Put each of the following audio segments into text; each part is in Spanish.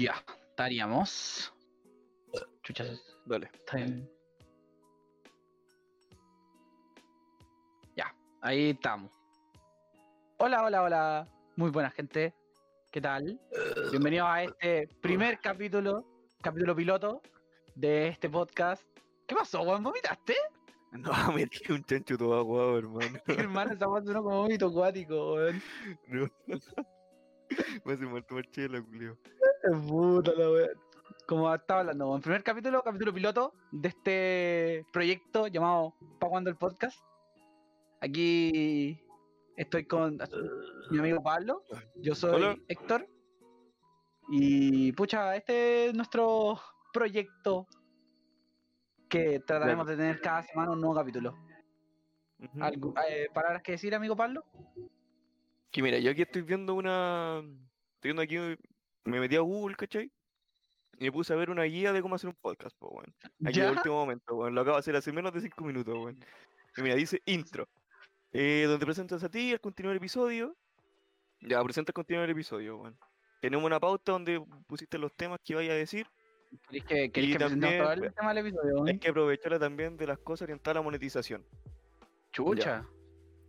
Ya, estaríamos. Chuchas, Dale. está. Ya, ahí estamos. Hola, hola, hola. Muy buena gente. ¿Qué tal? Bienvenidos a este primer capítulo, capítulo piloto de este podcast. ¿Qué pasó, weón? ¿Vomitaste? No, me tiré un chancho todo aguado, hermano. Hermano, esa weón sonó como vómito acuático, weón. No. Me hace mal tomar chela, Julio. Puta la wea. Como estaba hablando, weón. primer capítulo, capítulo piloto de este proyecto llamado Pa' cuando el podcast. Aquí estoy con mi amigo Pablo. Yo soy Hola. Héctor. Y pucha, este es nuestro proyecto que trataremos de tener cada semana un nuevo capítulo. ¿Algo- eh, ¿Palabras que decir, amigo Pablo? Que mira, yo aquí estoy viendo una. Estoy viendo aquí. Me metí a Google, ¿cachai? Y me puse a ver una guía de cómo hacer un podcast, pues, weón. Aquí ¿Ya? de último momento, weón. Lo acabo de hacer hace menos de 5 minutos, weón. Y mira, dice intro. Eh, donde presentas a ti al continuar el episodio. Ya, presenta al continuar el episodio, weón. Tenemos una pauta donde pusiste los temas que vaya a decir. ¿Queréis que, queréis Y que también, todo el tema del episodio? weón? Hay que aprovecharla también de las cosas orientadas a la monetización. Chucha.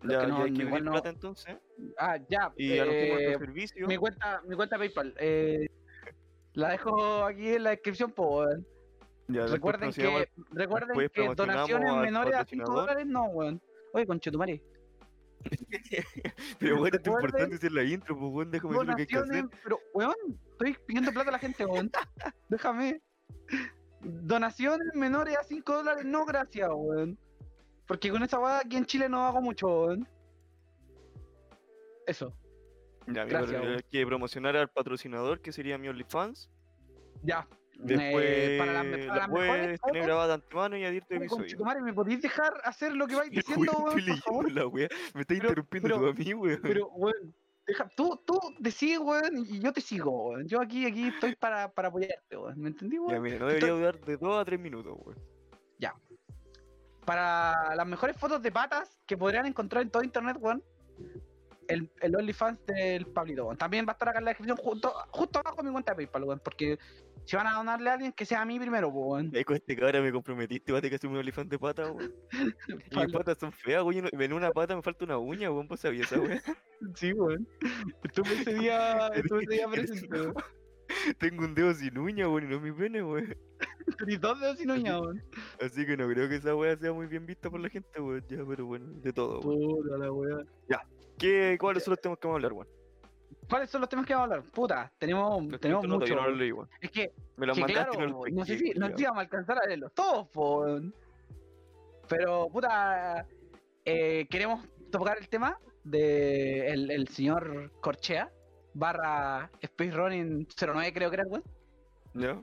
Ya, que ya no- hay que pedir no- plata entonces. Ah, ya. Y eh, servicio. mi cuenta, mi cuenta PayPal. eh, la dejo aquí en la descripción, po, weón. Ya, Recuerden que, recuerden que donaciones menores a 5 patrocinador. dólares no, weón. Oye, conchetumare. Pero bueno, es importante decir la intro, pues bueno, déjame decir lo que hay que hacer. pero, weón, estoy pidiendo plata a la gente, weón. Déjame. Donaciones menores a 5 dólares, no, gracias, weón. Porque con esa weá aquí en Chile no hago mucho, weón. Eso, Ya, Gracias, hay que promocionar al patrocinador, que sería mi OnlyFans. ya. Después Eh, para las, para la mejores tener grabada de antemano y adir tu Oye, episodio. conchetumare, ¿me podéis dejar hacer lo que vais diciendo, weón, estoy leyendo la wea. Me estás Pero- interrumpiendo pero- tú a mí, weón. Pero, weón, deja, tú, tú decís, weón, y yo te sigo, weón. Yo aquí, aquí estoy para, para apoyarte, weón. ¿Me entendí, Ya, weón? mira, no debería durar de 2 a 3 minutos, weón. Para las mejores fotos de patas que podrían encontrar en todo internet, weón. El, el OnlyFans del Pablito, weón. También va a estar acá en la descripción, justo, justo abajo de mi cuenta de PayPal, weón. Porque si van a donarle a alguien, que sea a mí primero, weón. Ahí con este cabra me comprometiste, vas a que hacer un OnlyFans de pata, weón. Mis patas son feas, weón. En una pata me falta una uña, weón. ¿Vos sabías esa weón? Sí, weón. Estuve ese día, estuve ese día presente, weón. Tengo un dedo sin uña, weón, y no mi pene, weón. Tenís dos dedos sin uña, weón. Así que no creo que esa weá sea muy bien vista por la gente, weón. Ya, pero bueno, de todo, weón. Puta la weón. ¿Qué, ¿Cuáles son los temas que vamos a hablar, weón? ¿Cuáles son los temas que vamos a hablar? Puta, tenemos, Los tenemos mucho. no leí, weón. Es que Me los que mandaste claro, y no los no sé si no culiao. vamos a alcanzar a leerlos todos, weón. pero puta, eh, queremos tocar el tema de el, el señor Corchea barra Space Running 09 creo que era, weón. ¿Ya?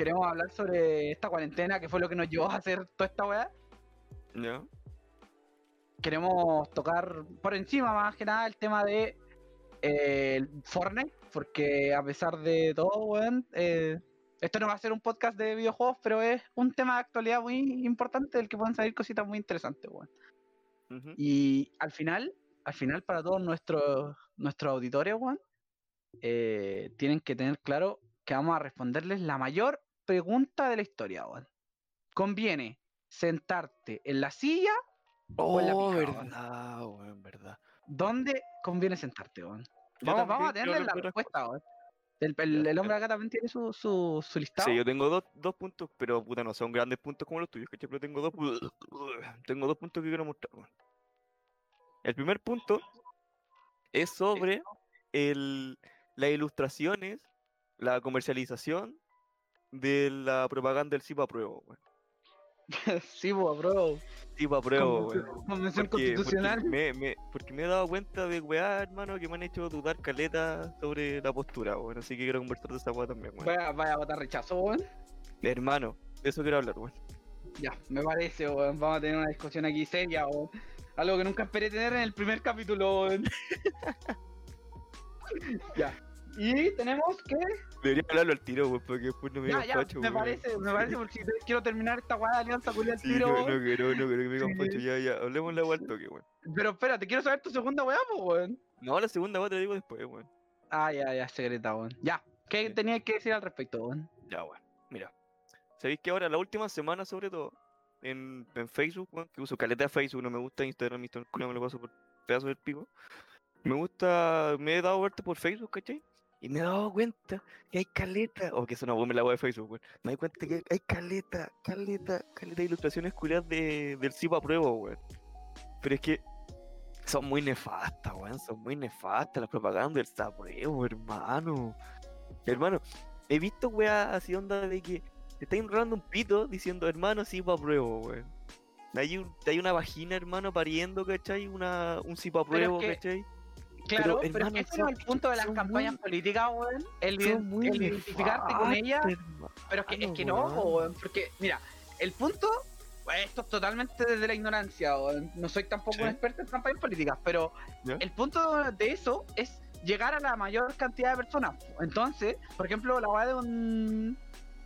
Queremos hablar sobre esta cuarentena que fue lo que nos llevó a hacer toda esta weá. ¿Ya? Queremos tocar por encima más que nada el tema de eh, Fortnite, porque a pesar de todo, weón, eh, esto no va a ser un podcast de videojuegos, pero es un tema de actualidad muy importante del que pueden salir cositas muy interesantes, weón. Ujú. Y al final, al final para todos nuestros nuestros auditores, weón, eh, tienen que tener claro que vamos a responderles la mayor pregunta de la historia, weón. Conviene sentarte en la silla o en la Oh, pija, verdad, weón, verdad. ¿Dónde conviene sentarte, weón? Vamos, vamos a hablar la respuesta, weón. El, el- Ya, el hombre acá también tiene su, su, su listado. Sí, yo tengo dos, dos puntos, pero puta, no son grandes puntos como los tuyos, ¿cachai? Pero tengo dos, tengo dos puntos que quiero mostrar. El primer punto es sobre el, las ilustraciones, la comercialización de la propaganda del CIPA Pruebo, weón. sí, bo, bro. CIPA Pruebo, Convención- weón. Convención Porque, constitucional. porque me, me- porque me he dado cuenta de weá, hermano, que me han hecho dudar caleta sobre la postura, weón. Así que quiero conversar de esa weá también, weón. Vaya, vaya a votar rechazo, weón. Hermano, de eso quiero hablar, weón. Ya, me parece, weón. Vamos a tener una discusión aquí seria, weón. Algo que nunca esperé tener en el primer capítulo, weón. ya. Y tenemos que. Debería hablarlo al tiro, weón, porque después no me Ya, digan ya, facho, me weón. parece, me parece, porque quiero terminar esta weá de alianza culia al Sí, tiro, no, no weón. quiero, no quiero que me digan Sí. facho, ya, ya. Hablemos la al toque, weón. Pero espérate, quiero saber tu segunda weá, pues, weón. No, la segunda weá te la digo después, weón. Ah, ya, ya, secreta, weón. Ya. ¿Qué Bien. tenías que decir al respecto, weón? Ya, bueno. Mira. ¿Sabéis que ahora, la última semana, sobre todo, en, en Facebook, weón, que uso caleta de Facebook, no me gusta Instagram, Instagram me lo paso por pedazo del pico. Me gusta, me he dado verte por Facebook, ¿cachai? Y me he dado cuenta que hay caleta, o que es una bomba la web de Facebook, weón. Me doy cuenta que hay caleta, caleta, caleta de ilustraciones culiadas de, del Cipo a prueba, weón. Pero es que son muy nefastas, weón, son muy nefastas las propagandas del Sapruebo, hermano. Hermano, he visto weas así onda de que te está enrolando un pito diciendo, hermano, sí, pa' pruebo, weón. Hay, un, hay una vagina, hermano, pariendo, ¿cachai? Una, un sí pa' Pero es pruebo, que- ¿cachai? Claro, pero, es hermano, que ese no es el punto de las campañas muy- políticas, weón. El, el identificarte con ella. nefastas, hermano, Pero es que, es que weón. no, weón, porque, mira, el punto, pues, esto es totalmente desde la ignorancia, weón. No soy tampoco Sí. un experto en campañas políticas, pero el punto de eso es llegar a la mayor cantidad de personas. Entonces, por ejemplo, la weá de un.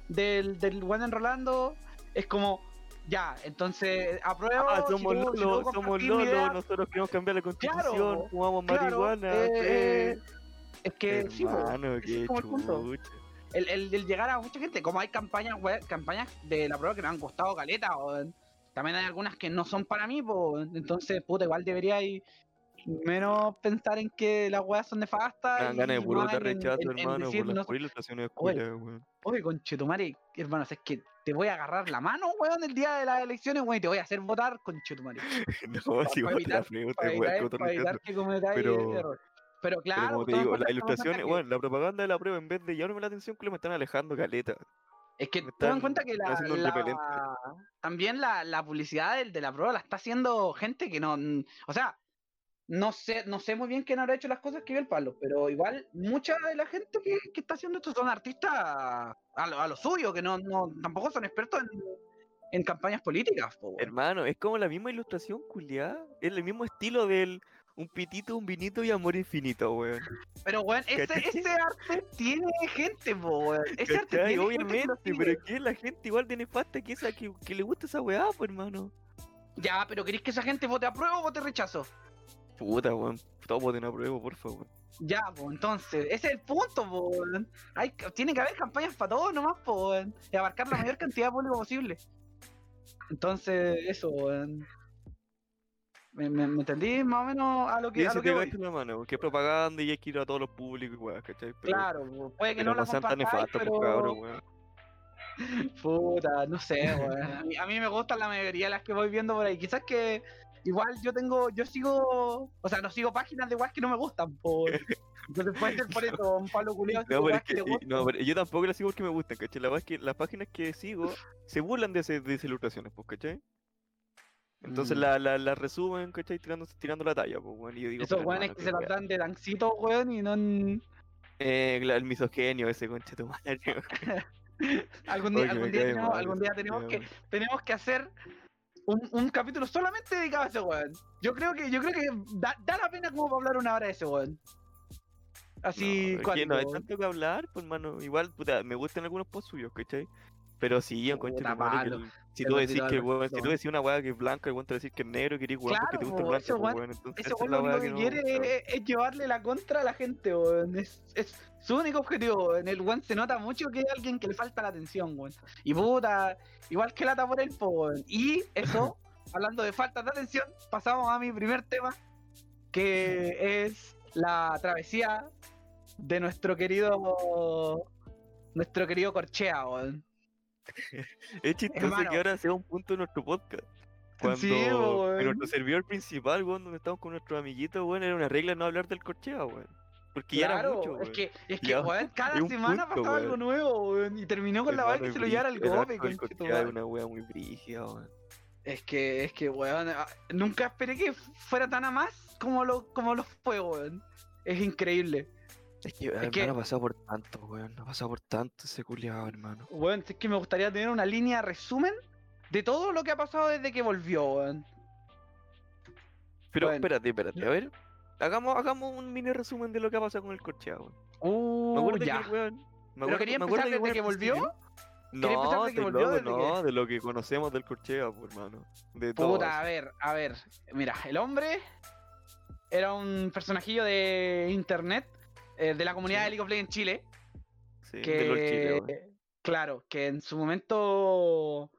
del, del weón enrolando es como. Ya, entonces apruebo. Ah, somos si tú Lolo, somos Lolo, idea, nosotros queremos cambiar la constitución, Claro, fumamos claro, marihuana, eh, sí. eh, Es que sí, Hermano, ese qué es como el punto. el, el, el llegar a mucha gente, como hay campañas web- campañas de la prueba que me han costado caleta, weón. también hay algunas que no son para mí, pues entonces, puta, igual debería ir menos pensar en que las weas son nefastas. Dan ganas de puro en- rechazo, en- en hermano, decir, por las no- ilustraciones Oye, culiadas, weón. Oye, conchetumare, hermano, es que te voy a agarrar la mano, weón, el día de las elecciones, weón, y te voy a hacer votar, conchetumare. No, si vos te la evitar- frego, te Para voy a evitar, coto para evitar rechazo. que cometáis Pero- error. Pero claro, Pero como te en digo, las en ilustraciones, bueno, la propaganda de la prueba, en vez de llamarme la atención, que me están alejando caleta. Es que toma en cuenta que la, la- también la, la publicidad de la prueba la está haciendo gente que no. O sea, no sé, no sé muy bien quién habrá hecho las cosas que vio el palo, pero igual mucha de la gente que, que está haciendo esto son artistas a lo, a lo suyo, que no, no tampoco son expertos en, en campañas políticas. po. Hermano, es como la misma ilustración, culiada. Es el mismo estilo del un pitito, un vinito y amor infinito, weón. Pero weón, ese, ese arte tiene gente, po, weón. Ese arte tiene gente Obviamente, sigue. pero es que la gente igual de nefasta que esa que, que le gusta esa weá, pues hermano. Ya, pero ¿queréis que esa gente vote a prueba o vote rechazo? Puta, weón. Todos voten a prueba, por favor. Ya, pues entonces, ese es el punto. Hay, tiene que haber campañas para todos nomás, weón, y abarcar la mayor cantidad de público posible. Entonces, eso, weón. ¿Me, me, me entendí más o menos a lo Y que, a se lo que voy? gacha la mano, porque es propaganda y hay que ir a todos los públicos, weón, ¿cachai? Pero, Claro, puede que pero no no, la sean tan nefastos, pero... pues cabrón, weón. Puta, no sé, weón. A mí, a mí me gustan la mayoría de las que voy viendo por ahí. Quizás que igual yo tengo, yo sigo, o sea, no sigo páginas de weas que no me gustan, por... Entonces puede ser por eso, un palo culiado No, pero es que, y- no, pero yo tampoco las sigo porque me gustan, ¿cachai? La verdad es que las páginas que sigo se burlan de, ese, de esas ilustraciones, pues, ¿cachai? Entonces Mm. la, la, la resumen, ¿cachai? Tirando, tirando la talla, pues, weón. Y yo digo, Esos weones que qué se las weá. dan de lancito, weón, y no... en- Eh, la- el misogenio ese, concha tu madre. Algún día, Oye, algún día, tenemos, mal algún día tenemos que, tenemos que hacer un, un capítulo solamente dedicado a ese weón. Yo creo que, yo creo que da, da la pena como para hablar una hora de ese weón. Así, no, que no hay tanto que hablar, pues, hermano. Igual, puta, me gustan algunos posts suyos, ¿cachai? Pero sí, en concha Puta, tu madre, que malo. El- si tú decís que el weón, si tú decís una weá que es blanca, el weón te va a decir que es negro, que eres weón porque te Claro, gusta el blanco, ese pues, weón- weón. Entonces, Ese esa es weón lo único que quiere es, es llevarle la contra a la gente, weón. Es, es su único objetivo. En el weón se nota mucho que es alguien que le falta la atención, weón. Y puta, igual que lata por él, po, weón. Y eso, hablando de falta de atención, pasamos a mi primer tema, que es la travesía de nuestro querido. Nuestro querido Corchea, weón. Es chistoso Hermano. que ahora sea un punto de nuestro podcast. Cuando Sí, weón. en nuestro servidor principal, weón, donde estamos con nuestros amiguitos, weón, era una regla no hablar del corchea, weón. Porque ya era Claro, mucho, es weón. que, es que weón, cada es semana punto, pasaba algo weón. nuevo, weón, y terminó con la Hermano, que se lo llevara tu corchea es una wea muy brígida, weón. Es que, es que, weón, ah, nunca esperé que fuera tan a más como lo, como lo fue, weón. Es increíble. Es que, hermano, que- ha pasado por tanto, weón. Ha pasado por tanto ese culiado, hermano. Weón, es que me gustaría tener una línea resumen de todo lo que ha pasado desde que volvió, weón. Pero espérate, espérate, a ver. Hagamos, hagamos un mini resumen de lo que ha pasado con el corchea, weón. Me Uh, acuerdo ya. que weón. Me ¿Pero acuerdo, quería me empezar desde que volvió? principio- ¿Quería empezar No, desde que de volvió, no, de lo que conocemos del corchea, pues, hermano. De todo. Puta, a ver, a ver. Mira, el hombre era un personajillo de internet, eh, de la comunidad Sí. de League of Legends Chile. Sí, de Chile, que claro, que en su momento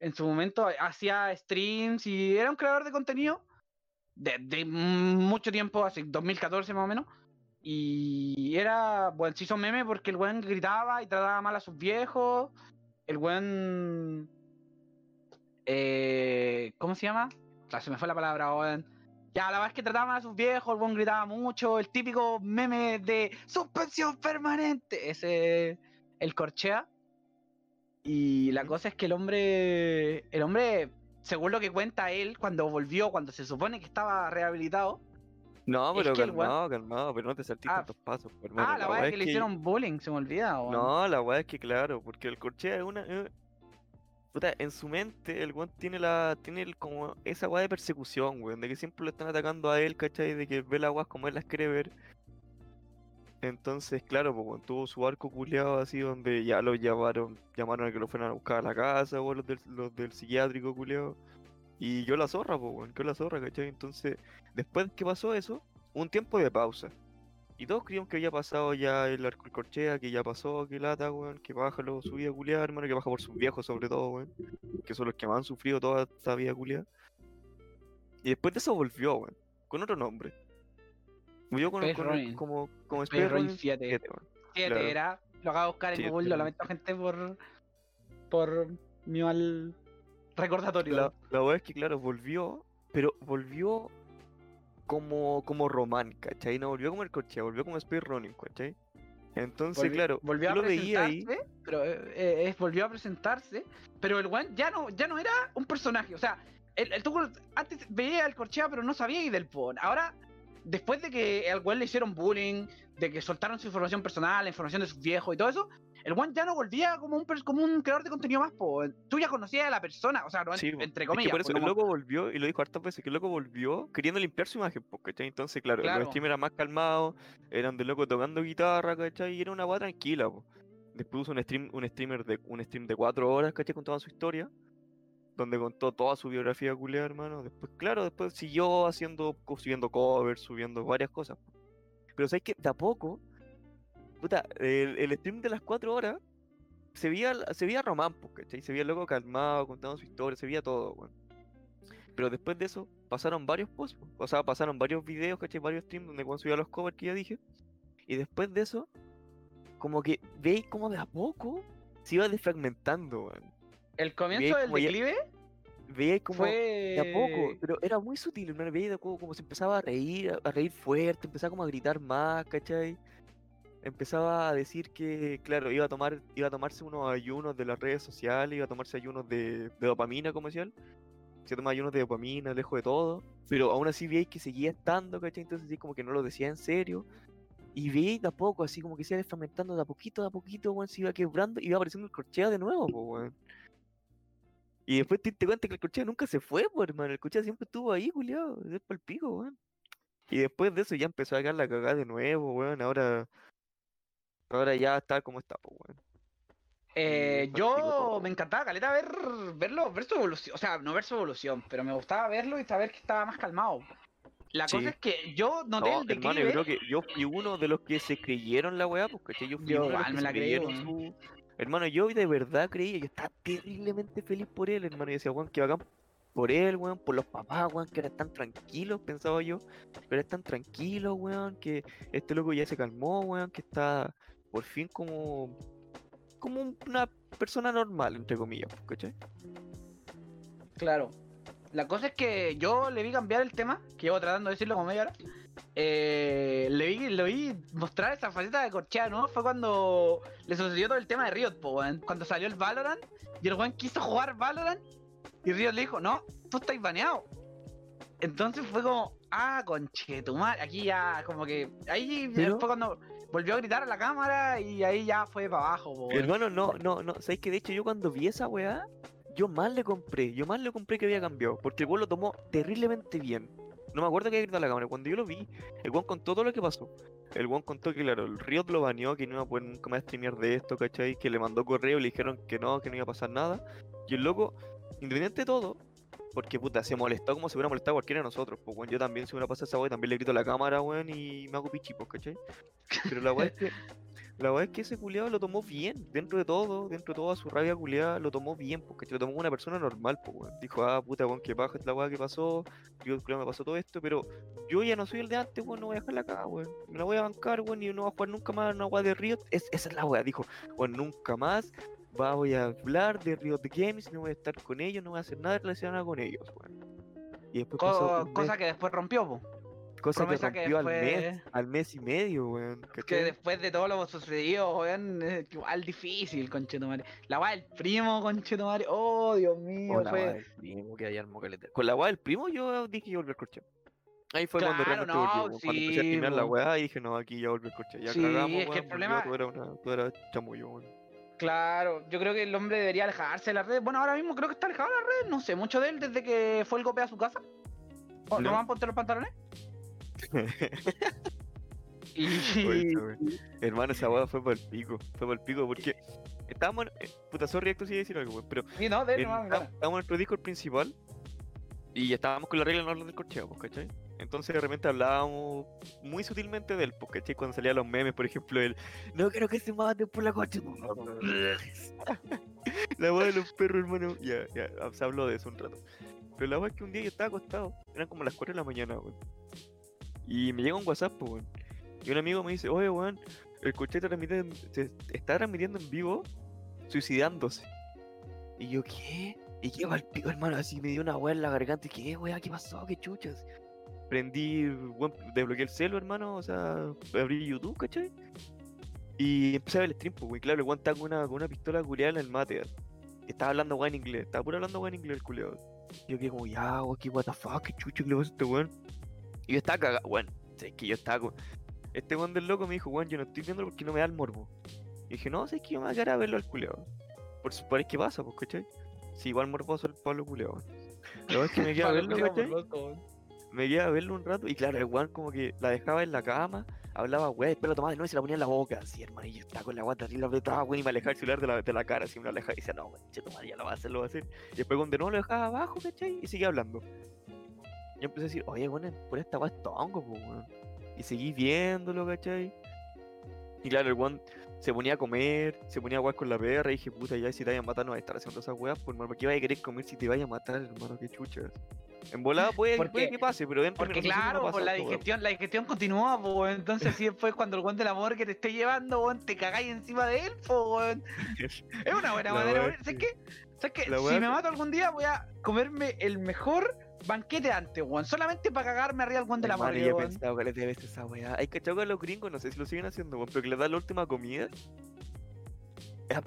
en su momento hacía streams y era un creador de contenido de, de mucho tiempo, así 2014 más o menos. Y era, bueno, se hizo meme porque el weón gritaba y trataba mal a sus viejos. El weón. Eh, ¿Cómo se llama? Ah, se me fue la palabra, weón. Ya, la verdad es que trataba mal a sus viejos, el weón gritaba mucho. El típico meme de suspensión permanente. Ese. El corchea. Y la cosa es que el hombre. El hombre, según lo que cuenta él, cuando volvió, cuando se supone que estaba rehabilitado. No, Es pero que calmado, calmado, pero no te saltís Ah, tantos pasos, pues, hermano. ah, la weá es que le hicieron bullying, se me olvida. No, la weá es que claro, porque el corchea es una. Puta, en su mente el weón tiene la. tiene el- como esa weá de persecución, weón, de que siempre lo están atacando a él, ¿cachai? De que ve las weas como él las quiere ver. Entonces, claro, pues tuvo su arco culiado así donde ya lo llamaron, llamaron a que lo fueran a buscar a la casa, weón, los del, los del psiquiátrico culiado. Y yo la zorra, pues yo la zorra, ¿cachai? Entonces, después que pasó eso, un tiempo de pausa. Y todos creíamos que había pasado ya el arco el corchea, que ya pasó, que lata, weón, que baja lo, su vida culiada, hermano, que baja por sus viejos sobre todo, weón. Que son los que más han sufrido toda esta vida culiada. Y después de eso volvió, weón, con otro nombre. Volvió con, con el- como, como Space Ronin Ronin 7. 7, weón. 7 claro. era. Lo acabo de buscar en Google, lo lamento gente por. por mi mal recordatorio. La, la weá es que, claro, volvió, pero volvió como, como Román, ¿cachai? No volvió como el corchea, volvió como Space Ronin, ¿cachai? Entonces, claro, volvió a lo veía ahí. presentarse, pero eh, eh, volvió a presentarse, pero el weón ya no, ya no era un personaje, o sea, el, el tú antes veía al Corchea pero no sabía y del PON. Ahora, después de que al weón le hicieron bullying, de que soltaron su información personal, la información de sus viejos y todo eso, el weón ya no volvía como un, como un creador de contenido más, po. Tú ya conocías a la persona, o sea, no, Sí, entre Es comillas. que por po, eso el loco volvió, y lo dijo hartas veces, que el loco volvió queriendo limpiar su imagen, po, ¿cachai? Entonces, claro, Claro. los streamers eran más calmados, eran de loco tocando guitarra, ¿cachai? Y era una weá tranquila, po. Después puso un stream, un streamer de un stream de cuatro horas, ¿cachai? Con toda su historia, donde contó toda su biografía culiada, hermano. Después, claro, después siguió haciendo, subiendo covers, subiendo varias cosas. Pero sabes que de a poco, puta, el, el stream de las cuatro horas se veía, se veía Román, po, ¿cachai? Se veía loco calmado, contando su historia, se veía todo, weón. Pero después de eso, pasaron varios posts, po, o sea, pasaron varios videos, ¿cachai? Varios streams donde Juan subía los covers que ya dije. Y después de eso, como que veis como de a poco se iba desfragmentando. El comienzo del como declive Veíais como fue. de a poco, pero era muy sutil, hermano. Veía poco como se empezaba a reír, a, a reír fuerte, empezaba como a gritar más, ¿cachai? Empezaba a decir que, claro, iba a tomar, iba a tomarse unos ayunos de las redes sociales, iba a tomarse ayunos de, dopamina comercial. Se toma ayunos de dopamina, lejos de todo. Pero aún así veis que seguía estando, ¿cachai? Entonces sí, como que no lo decía en serio. Y veis de a poco, así como que se iba desfragmentando de a poquito, de a poquito, weón, se iba quebrando y iba apareciendo el corchea de nuevo, weón. Y después te diste cuenta que el corchea nunca se fue, pues, hermano. El corchea siempre estuvo ahí, culiado. Es el pico, weón. Y después de eso ya empezó a caer la cagada de nuevo, weón. Ahora. Ahora ya está como está, pues, weón. Eh, Y yo me encantaba caleta ver verlo, ver su evolución, o sea, no ver su evolución, pero me gustaba verlo y saber que estaba más calmado. La Sí. cosa es que yo noté No, el hermano, declive. yo creo que yo fui uno de los que se creyeron la weá, pues, ¿cachai? Yo fui Yo uno de los igual que me se la creí, creyeron su... Hermano, yo de verdad creía, yo estaba terriblemente feliz por él, hermano. Y decía, weón, que bacán por él, weón, por los papás, weón, que eran tan tranquilos, pensaba yo. Pero tan tranquilos, weón, que este loco ya se calmó, weón, que está por fin como... Como un- una persona normal, entre comillas, ¿cachai? Claro. La cosa es que yo le vi cambiar el tema, que llevo tratando de decirlo como media hora. Eh, le vi, lo vi mostrar esa faceta de corchea, ¿no? Fue cuando le sucedió todo el tema de Riot, po. Cuando salió el Valorant y el weón quiso jugar Valorant y Riot le dijo, no, tú estás baneado. Entonces fue como, ah, conchetumar, aquí ya como que, ahí Pero- fue cuando volvió a gritar a la cámara y ahí ya fue para abajo, po. Hermano, no, no, no. ¿Sabéis que de hecho yo cuando vi esa weá, yo más le compré, yo más le compré que había cambiado, porque el weón lo tomó terriblemente bien. No me acuerdo que había gritado a la cámara, cuando yo lo vi, el weón contó todo lo que pasó. El weón contó que, claro, el Riot lo baneó, que no iba a poder nunca más streamear de esto, ¿cachai? Que le mandó correo y le dijeron que no, que no iba a pasar nada. Y el loco, independiente de todo, porque puta, se molestó como si hubiera molestado cualquiera de nosotros. Pues weón, yo también si hubiera pasado esa weá, también le grito a la cámara, weón, y me hago pichi, pues, ¿cachai? Pero la weá es que La verdad es que ese culiado lo tomó bien, dentro de todo, dentro de toda su rabia culiada, lo tomó bien, porque lo tomó una persona normal, pues, weón. Dijo, ah, puta, weón, qué paja esta weá que pasó, yo me pasó todo esto, pero yo ya no soy el de antes, weón, no voy a dejarla acá, weón. Me la voy a bancar, weón, y no voy a jugar nunca más una weá de Riot. Es, esa es la weá, dijo, weón, nunca más voy a hablar de Riot Games, no voy a estar con ellos, no voy a hacer nada relacionado con ellos, weón. Y después pasó cosa que después rompió, po. Cosa que rompió al, mes, al mes y medio, weón. Que después de todo lo sucedido, weón, igual difícil, conchetumare. La weá del primo, conchetumare. Oh, Dios mío. Con la weá del primo, que hay Con la weá del primo yo dije que volví al corche. Ahí fue cuando realmente no, volvió, sí, cuando empecé a tirar la weá y dije, no, aquí ya volví al corche. Ya sí, cagamos, es que el problema... Tú eras, una, tú eras chamullo, weón. Claro, yo creo que el hombre debería alejarse de la red. Bueno, ahora mismo creo que está alejado de la red. No sé mucho de él desde que fue el golpe a su casa. ¿O no van a poner los pantalones? y... hermano, esa boda fue por el pico. Fue por el pico porque estábamos. En... Eh, puta, sorry, esto sí decir algo, pero. Sí, no, de en... Estábamos en nuestro Discord principal y estábamos con la regla no del corcheo, pues, ¿cachai? Entonces de repente hablábamos muy sutilmente de él. Cuando salían los memes, por ejemplo, él, no quiero que se maten por la coche. la voz de los perros, hermano. Ya, ya, se habló de eso un rato. Pero la verdad es que un día yo estaba acostado, eran como las 4 de la mañana, weón. Y me llega un WhatsApp, weón. Y un amigo me dice, oye, weón, el coche está transmitiendo en vivo, suicidándose. Y yo, ¿qué? Y qué al pico, hermano, así me dio una weá en la garganta. Y ¿qué, weá? ¿Qué pasó? ¿Qué chuchas? Prendí, weón, desbloqueé el celo, hermano, o sea, abrí YouTube, ¿cachai? Y empecé a ver el stream, pues, weón. Claro, el weón con una, con una pistola culiada en el mate. Estaba hablando weón en inglés, estaba puro hablando weón en inglés el culiado. Y yo quedé como, ya, weón, qué what the fuck, qué chucho que le pasa a este weón. Y yo estaba cagado, weón. Es que yo estaba con. Este weón del loco me dijo, weón, yo no estoy viendo porque no me da el morbo. Y dije, no, sé que yo me voy a quedar a verlo al culeado. Por suponer que pasa, pues, ¿cachai? Si igual morboso el Pablo culeado. Lo es que me quedé a verlo, ¿cachai? Me quedé a verlo un rato y claro, el weón como que la dejaba en la cama, hablaba, weón, después la tomaba de nuevo y se la ponía en la boca. Así, hermano, y yo estaba con la guata arriba, apretaba, weón, y me alejaba el celular de la, de la cara, así me lo alejaba y decía, no, weón, che, ya lo va a hacer, lo va a hacer. Y después cuando no lo dejaba abajo, ¿cachai? Y seguía hablando yo empecé a decir, oye, bueno, por esta weá es tongo, weón. Y seguí viéndolo, ¿cachai? Y claro, el weón se ponía a comer, se ponía a jugar con la perra y dije, puta, ya si te vayan a matar no vas a estar haciendo esas weas, pues hermano, ¿qué vas a querer comer si te vaya a matar, hermano? Qué chuchas. En volada puede, puede que pase, pero dentro Porque claro, no pues la digestión, la digestión continúa, pues entonces si después cuando el weón del amor que te esté llevando, weón, te cagáis encima de él, pues weón. es una buena manera, weón. ¿Sabes qué? ¿Sabes qué? Si me mato algún día voy a comerme el mejor banquete antes, weón. Solamente para cagarme arriba al weón de la madre. Yo he pensado que le debes esa weá. Hay que con los gringos, no sé si lo siguen haciendo, weón, pero que le da la última comida.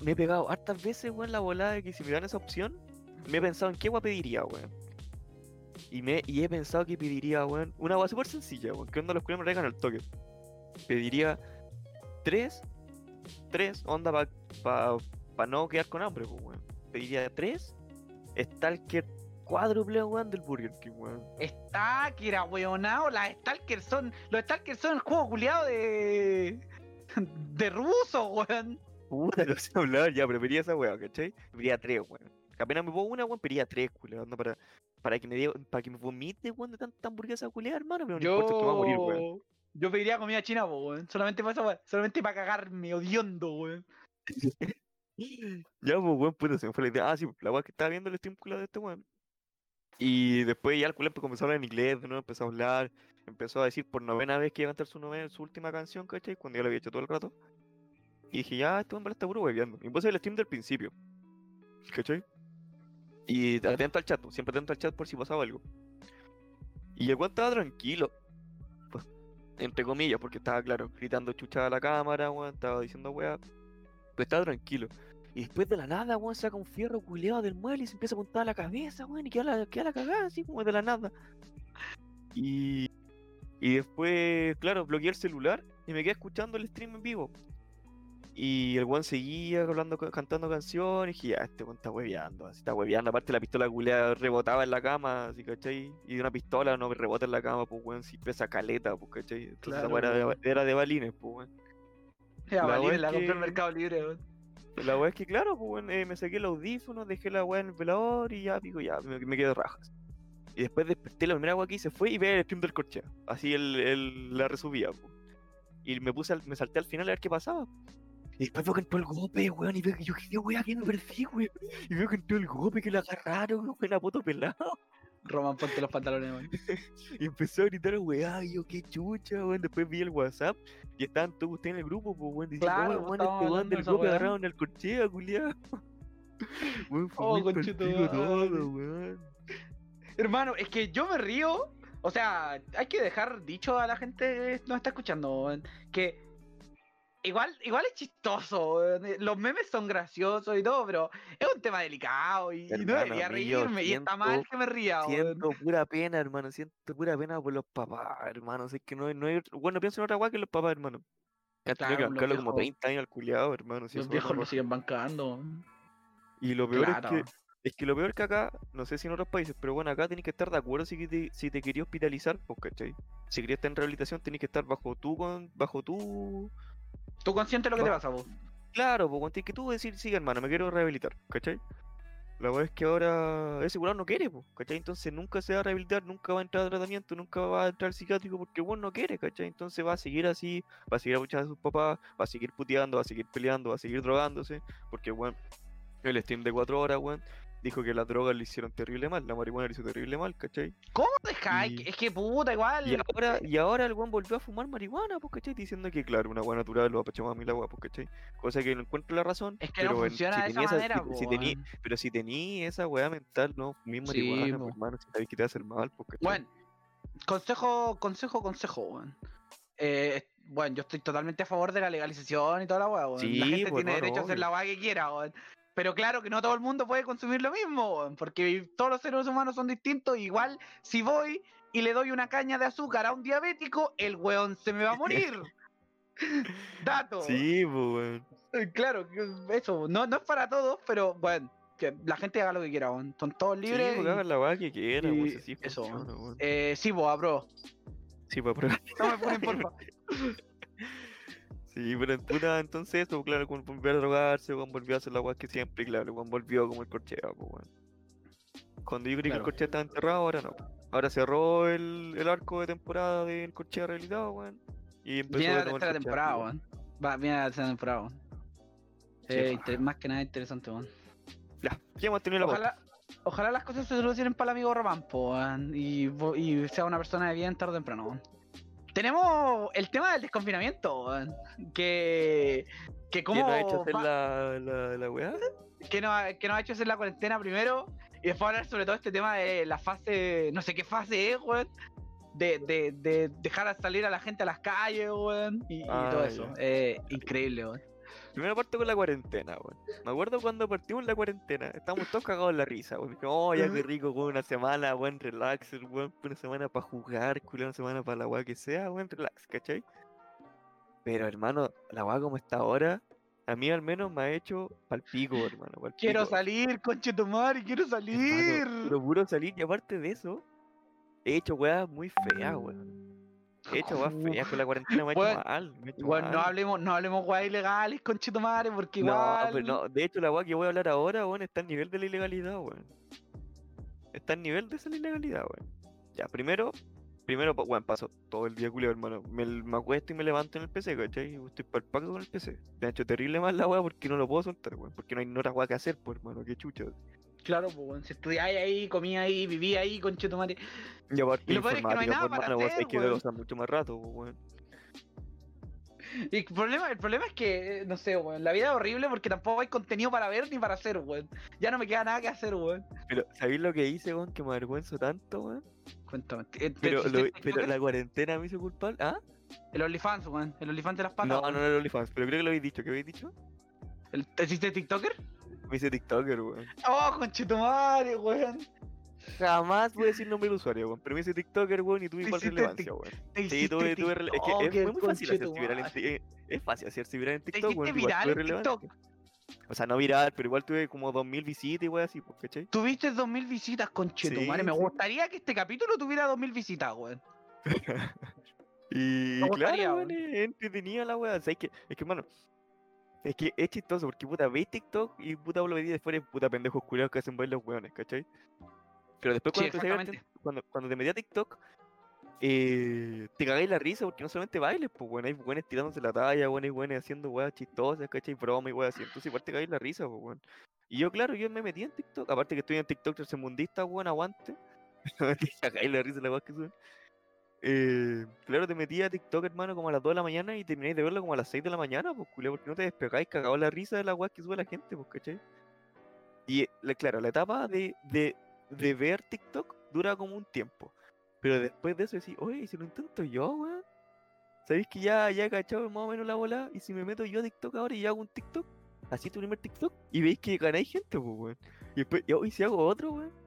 Me he pegado hartas veces, weón, la volada de que si me dan esa opción, me he pensado en qué weá pediría, weón. Y, me, y he pensado que pediría, weón, una weá súper sencilla, weón, que onda los culiados me regan al toque. Pediría tres, tres, onda para pa, pa no quedar con hambre, pues, weón. Pediría tres, Stalker cuádruple, weón, del Burger King, weón. Stalker, weonado, las Stalker son. Los Stalker son el juego culiado de. de ruso, weón. Puta, no sé hablar, ya, pero pedía esa weón, ¿cachai? Pedía tres, weón. Apenas me pongo una, weón, pedía tres, culiado, para, para que me para que me vomite, weón, de tanta hamburguesa culiada, hermano, pero no Yo... importa que va a morir, weón. Yo pediría comida china, weón. Solamente para eso. Solamente para cagarme odiondo, weón. ya, pues, weón, puta, se me fue la idea. Ah, sí, la weón que estaba viendo el stream culiado de este weón. Y después ya el culo comenzó a hablar en inglés, de nuevo empezó a hablar, empezó a decir por novena vez que iba a cantar su novena, su última canción, ¿cachai? Cuando yo lo había hecho todo el rato. Y dije, ya, este hombre está puro hueveando. Y puse el stream del principio. ¿Cachai? Y atento al chat, pues, siempre atento al chat por si pasaba algo. Y el weón estaba tranquilo. Pues, entre comillas, porque estaba, claro, gritando chuchada a la cámara, weón, estaba diciendo weá. Pero estaba tranquilo. Y después de la nada, weón, saca un fierro culeado del mueble y se empieza a apuntar a la cabeza, weón, y queda la, queda la cagada, así como de la nada. Y, y después, claro, bloqueé el celular y me quedé escuchando el stream en vivo. Y el weón seguía hablando, cantando canciones y dije, ya, este weón está hueveando, así está hueveando. Aparte la pistola culeada rebotaba en la cama, así, ¿cachai? Y una pistola no rebota en la cama, pues weón, si pesa caleta, pues, ¿cachai? Entonces era, de, era de balines, pues weón. Ya, balines, la compré en Mercado Libre, weón. La weá es que, claro, pues, eh, me saqué el audífono, dejé la weá en el velador y ya, digo, ya, me, me quedo rajas. Y después desperté la primera weá que hice fue y ve el stream del corchea. Así el, el, la resubía, pues. Y me puse, me salté al final a ver qué pasaba. Y después veo que entró el golpe, weón, y veo que yo, ¿qué weón, ¿Quién me persigue, weón? Y veo que entró el golpe, que lo agarraron, weón, la foto pelado. Román, ponte los pantalones, weón. Y empezó a gritar, weá, y yo, qué chucha, weón. Después vi el WhatsApp y estaban todos ustedes en el grupo, pues, weón, diciendo, Claro, "Oh, pues, weón, este weón del weá. agarraron el corchea, culiao. Weón, fue Oh, muy todo, weón. Hermano, es que yo me río. O sea, hay que dejar dicho a la gente que nos está escuchando weón, que igual, igual es chistoso. eh, Los memes son graciosos y todo, pero es un tema delicado y, y no Hermano, debería reírme. Y está mal que me ría. Siento pura pena, hermano. Siento pura pena por los papás, hermano. Es que no, no hay. Bueno, pienso en otra weá que los papás, hermano. Que que Claro, los bancarlo como viejos- 30 años al culiado, hermano. si Los viejos no lo pasa. siguen bancando. Y lo peor Claro. es que. Es que lo peor que acá, no sé si en otros países, pero bueno, acá tenés que estar de acuerdo si te, si te querías hospitalizar, pues, ¿cachai? Si querías estar en rehabilitación, tenés que estar bajo tu, bajo tu... ¿Tú consciente de lo que te pasa, vos? Claro, pues, tienes que tú decir, sí, hermano, me quiero rehabilitar, ¿cachai? La verdad es que ahora ese curado no quiere, pues, ¿cachai? Entonces nunca se va a rehabilitar, nunca va a entrar a tratamiento, nunca va a entrar al psiquiátrico porque bueno no quiere, ¿cachai? Entonces va a seguir así, va a seguir abuchando a sus papás, va a seguir puteando, va a seguir peleando, va a seguir drogándose, porque bueno, el stream de 4 horas, weón, dijo que las drogas le hicieron terrible mal, la marihuana le hizo terrible mal, ¿cachai? ¿Cómo dejáis? Y- Es que puta, igual. Y ahora, y ahora el weón volvió a fumar marihuana, pues, ¿cachai? Diciendo que, claro, una agua natural lo va a la agua, pues, ¿cachai? Cosa que no encuentro la razón. Es que no pero en- funciona si de esa manera, si- tení- pero si tení esa weá mental, no, mi Sí, marihuana, po. pues, hermano, si sabéis que te va a hacer mal, pues, ¿cachai? Bueno, consejo, consejo, consejo, weón. Eh, bueno, yo estoy totalmente a favor de la legalización y toda la weá, weón. Sí, la gente tiene no, derecho a hacer la weá que quiera, weón. Pero claro que no todo el mundo puede consumir lo mismo, porque todos los seres humanos son distintos. Igual, si voy y le doy una caña de azúcar a un diabético, el weón se me va a morir. Dato. Sí, pues, weón. Eh, Claro, eso, no, no es para todos, pero bueno, que la gente haga lo que quiera, weón. Son todos Sí, libres. pues, y- hagan la weá que quieran, weón, eso, funciona, weón. eh, sí, vos, apruebo. Sí, pues, pero... No me ponen porfa. Sí, pero en puta, entonces eso, claro, cuando volvió a drogarse, weón, volvió a hacer la weá que siempre, claro, weón, volvió como el corchea, pues, weón. Cuando yo creí que Claro. el corchea estaba enterrado, ahora no. Ahora cerró el, el arco de temporada del corchea rehabilitado, weón. Y empezó Viene de la tercera temporada, weón. Va, viene la tercera temporada, weón. Eh, inter- más que nada interesante, weón. Ya, ¿qué hemos tenido la? Ojalá, ojalá las cosas se solucionen para el amigo Román, po, weón, y, y sea una persona de bien tarde o temprano, weón. Tenemos el tema del desconfinamiento, weón. Que. Que ¿Quién como. nos ha hecho hacer la, la, la weá? que, nos, ha- que nos ha hecho hacer la cuarentena primero. Y después hablar sobre todo este tema de la fase. No sé qué fase es, weón. De, de, de dejar salir a la gente a las calles, weón. Y, y Ah, todo ya. eso. Eh, increíble, weón. Primero parto con la cuarentena, weón. Me acuerdo cuando partimos la cuarentena, estábamos todos cagados en la risa, weón. Oh, ya qué rico, weón, una semana, weón, relax, weón, una semana para jugar, culo, una semana para la weá que sea, weón, relax, ¿cachai? Pero hermano, la weá como está ahora, a mí al menos me ha hecho pal pico, hermano. Quiero salir, conchetumare, quiero salir. Hermano, pero puro salir, y aparte de eso, he hecho weas muy feas, weón. He hecho weas feas con la cuarentena, me ha hecho mal, me ha hecho Bueno, no hablemos, no hablemos weá ilegales, conchetumare, porque No, igual. pero no, de hecho la weá que voy a hablar ahora, weón, está al nivel de la ilegalidad, weón. Está al nivel de esa ilegalidad, weón. Ya, primero, primero, weón, paso todo el día culio, hermano. Me, me acuesto y me levanto en el PC, ¿cachai? Estoy para paco con el PC. Me ha hecho terrible mal la weá porque no lo puedo soltar, weón. Porque no hay otra weá que hacer, pues, hermano, qué chucha. Claro, pues, weón, si estudiáis ahí, comía ahí, vivía ahí, conchetumare. Y aparte, Y lo peor es que no hay nada pues, para hermano, vos hacer, sabés que usar mucho más rato, pues. Y el problema, el problema es que, eh, no sé, weón, la vida es horrible porque tampoco hay contenido para ver ni para hacer, weón. Ya no me queda nada que hacer, weón. Pero, ¿sabéis lo que hice, weón? Que me avergüenzo tanto, weón. Cuéntame. ¿te- te Pero, lo- el pero la cuarentena me hizo culpable. ¿Ah? El OnlyFans, weón. El OnlyFans de las patas. No, no, no era OnlyFans, pero creo que lo habéis dicho. ¿Qué habéis dicho? ¿El- ¿Te hiciste TikToker? Me hice TikToker, weón. Oh, conchetumare, weón. Jamás voy a decir nombre del usuario, weón. Pero me hice TikToker, weón, y tuve igual relevancia, weón. Sí, tuve, tuve Es que TikToker, es muy fácil hacerse viral en conchetumare. ti- eh, Es fácil hacerse viral en TikTok, weón. viral en. TikTok. O sea, no viral, pero igual tuve como 2000 visitas y weón así, pues, ¿cachai? Tuviste 2000 visitas, conchetumare. Me gustaría que este capítulo tuviera 2000 visitas, weón. Y claro, weón, entretenida la weá. O sea, es que, es que, mano, es que es chistoso porque puta veis TikTok y puta lo veis después es puta pendejos culiados que hacen bailar los weones, ¿cachai? Pero después cuando, ver tik- cuando, cuando te metí a TikTok, eh, te cagáis la risa porque no solamente bailes, pues bueno, hay buenos tirándose la talla, bueno, hay buenos haciendo weas chistosas, ¿cachai? Broma y weas así. Entonces igual te cagáis la risa, pues bueno. Y yo, claro, yo me metí en TikTok, aparte que estoy en TikTok tercermundista, weón, aguante. te cagáis la risa la wea que suben. Eh, claro, te metí a TikTok, hermano, como a las 2 de la mañana y termináis de verlo como a las 6 de la mañana, pues culé, porque no te despegáis, cagado la risa de la weas que sube la gente, pues, ¿cachai? Y la- claro, la etapa de, de, de ver TikTok dura como un tiempo. Pero después de eso decís, oye, ¿y si lo intento yo, weón. ¿Sabéis que ya, ya he cachado más o menos la bola? Y si me meto yo a TikTok ahora y hago un TikTok, así tu primer TikTok, y veis que ganáis gente, pues, weón. Y después, y si hago otro, weón.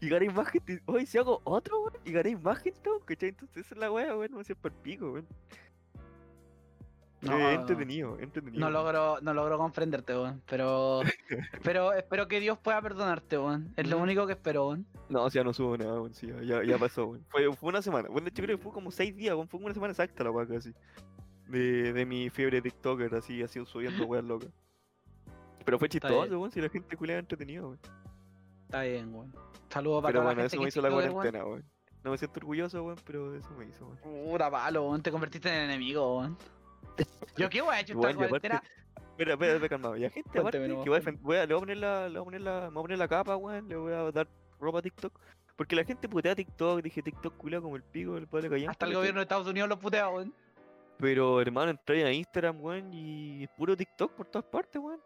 Y ganáis más gente. Hoy si hago otro, weón. Y ganáis más gente, weón, ¿cachai? Entonces esa es la weá, weón. No sé, por pico, weón. No, Eh, entretenido, entretenido. No logro, no logro comprenderte, weón. Pero, pero espero que Dios pueda perdonarte, weón. Es lo Mm. único que espero, weón. No, o sea, no subo nada, weón. Sí, ya- ya, pasó, weón. Fue, fue una semana. Bueno, de hecho creo que fue como seis días, weón. Fue una semana exacta la weá casi. De, de mi fiebre TikToker, así, así subiendo weas locas. Pero fue chistoso, weón. Si la gente culea entretenido, weón. Está bien, weón. Saludos para Pero bueno, eso me hizo la cuarentena, weón. No me siento orgulloso, weón, pero eso me hizo, weón. Puta palo, weón. Te convertiste en enemigo, weón. Yo qué weón he hecho esta y cuarentena. Espera, espera, espera, calmado. Ya, gente, aparte, que voy a, voy a- le voy a poner la, le voy a poner la, me voy a poner la capa, weón. Le voy a dar ropa a TikTok. Porque la gente putea TikTok, dije TikTok culia como el pico del padre cayendo. Hasta el gobierno de Estados Unidos lo putea, weón. Pero hermano, entré a Instagram, weón, y es puro TikTok por todas partes, weón.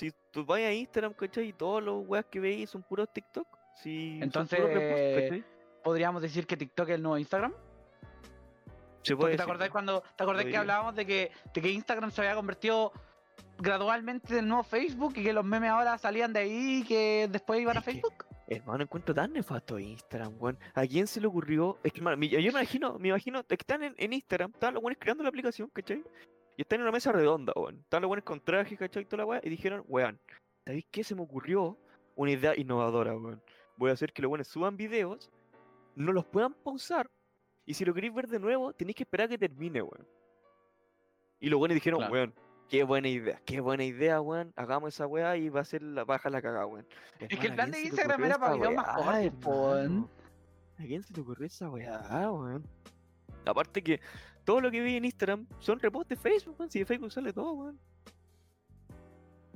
Si tú vas a Instagram, ¿cachai? Y todos los weas que veis son puros TikTok. Si Entonces. Podríamos decir que TikTok es el nuevo Instagram. Se puede te acordás cuando te acordás que hablábamos de que, de que Instagram se había convertido gradualmente en el nuevo Facebook y que los memes ahora salían de ahí y que después iban a que- Facebook. Hermano, encuentro tan nefasto Instagram, weón. ¿A quién se le ocurrió? Es que, hermano, yo me imagino, me imagino, que están en, en Instagram, estaban los buenos creando la aplicación, ¿cachai? Y están en una mesa redonda, weón. Estaban los buenos con trajes, ¿cachai? Y toda la weá, y dijeron, weón, ¿sabéis qué se me ocurrió? Una idea innovadora, weón. Voy a hacer que los buenos suban videos, no los puedan pausar, y si lo queréis ver de nuevo, tenéis que esperar a que termine, weón. Y los buenos dijeron, Claro. weón, qué buena idea, qué buena idea, weón. Hagamos esa weá y va a ser la baja la cagada, weón. Es que el Hermano, ¿a plan de Instagram era para videos más cortos, weón. ¿A quién se te ocurrió esa weá, weón? Aparte que todo lo que vi en Instagram son reposts de Facebook, weón. Si de Facebook sale todo, weón.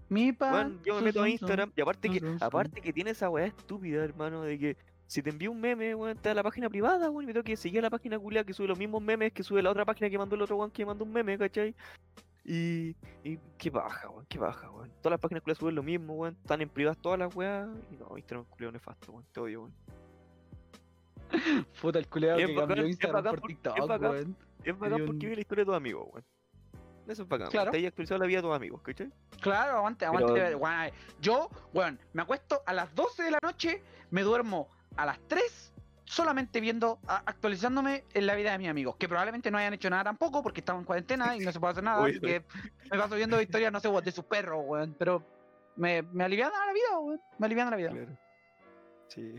Mi pan. Weón, yo me meto a. Instagram y aparte que, aparte que tiene esa weá estúpida, hermano, de que si te envío un meme, weón, te da la página privada, weón, y me tengo que seguir a la página culia que sube los mismos memes que sube la otra página que mandó el otro weón que mandó un meme, ¿cachai? Y, y qué baja, weón, qué baja, weón. Todas las páginas culiadas suben lo mismo, weón. Están en privadas todas las weas. Y no, Instagram culiado nefasto, weón. Te odio, weón. Puta el culeado Es que bacán, cambió es Instagram por es TikTok, weón. Es bacán un- porque vi la historia de tus amigos, weón. Eso es bacán. Claro. Te hay actualizado la vida de tus amigos, ¿cachai? Claro, aguante, aguante. Pero-. Yo, weón, me acuesto a las 12 de la noche, me duermo a las 3 solamente viendo, a- actualizándome en la vida de mis amigos, que probablemente no hayan hecho nada tampoco porque estamos en cuarentena y no se puede hacer nada, así que me paso viendo historias, no sé, weón, de sus perros, weón, pero me, me alivian la vida, weón, me alivian la vida. Claro. Sí.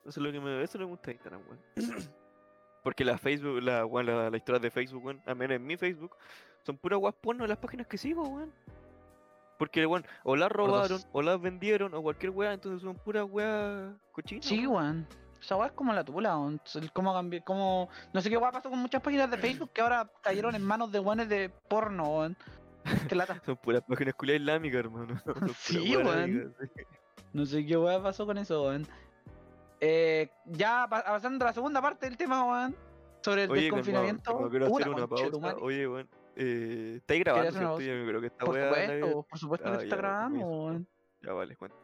Eso es lo que me, eso es lo que me gusta de Instagram, weón. Porque la Facebook, la, weón, la, la historia de Facebook, weón, al menos en mi Facebook, son puras guas porno de las páginas que sigo, weón. Porque, weón, o las robaron, o las vendieron, o cualquier weá, entonces son puras weas cochinas. Sí, weón. Esa weá es como la tula, weón. Cómo. No sé qué weá pasó con muchas páginas de Facebook que ahora cayeron en manos de weones de porno, weón. Son puras páginas culiadas islámicas, hermano. Sí, weas weón. No sé qué weá pasó con eso, weón. Eh, ya pa- avanzando a la segunda parte del tema, weón. Sobre el Oye, desconfinamiento. quiero hacer una pausa. Oye, weón. Eh, ¿Estáis grabando, cierto? Yo creo que esta Por supuesto, por supuesto que Ah, está ya, grabando, weón. Ya vale, cuenta.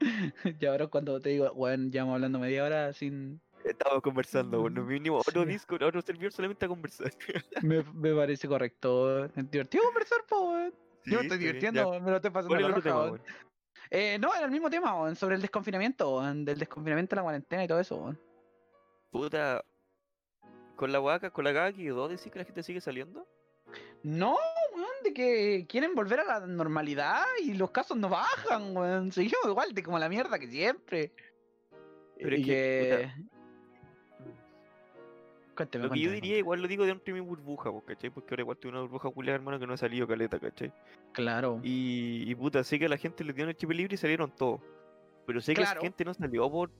Y ahora cuando te digo, weón, llevamos hablando media hora sin... Estamos conversando. Mm, Nos vinimos a otro sí. Discord, a otro servidor solamente a conversar. Me, me parece correcto. Es divertido conversar, po, weón. Yo me Sí, estoy bien, divirtiendo, ya. me lo estoy pasando ¿Cuál es el otro raja, tema, weón. Eh, no, era el mismo tema, sobre el desconfinamiento, del desconfinamiento, la cuarentena y todo eso. Puta. Con la guaca, con la caga que quedó, decir que la gente sigue saliendo. No, weón, de que quieren volver a la normalidad y los casos no bajan, weón. Seguimos igual de como la mierda que siempre. Pero y es que, que... Cuénteme, Lo que yo cuénteme, diría, igual lo digo dentro de mi burbuja, po, ¿cachai? Porque ahora igual tengo una burbuja culiada, hermano, que no ha salido caleta, ¿cachai? Claro. Y, y puta, sé que a la gente le dieron el chip libre y salieron todos. Pero sé que esa gente no salió por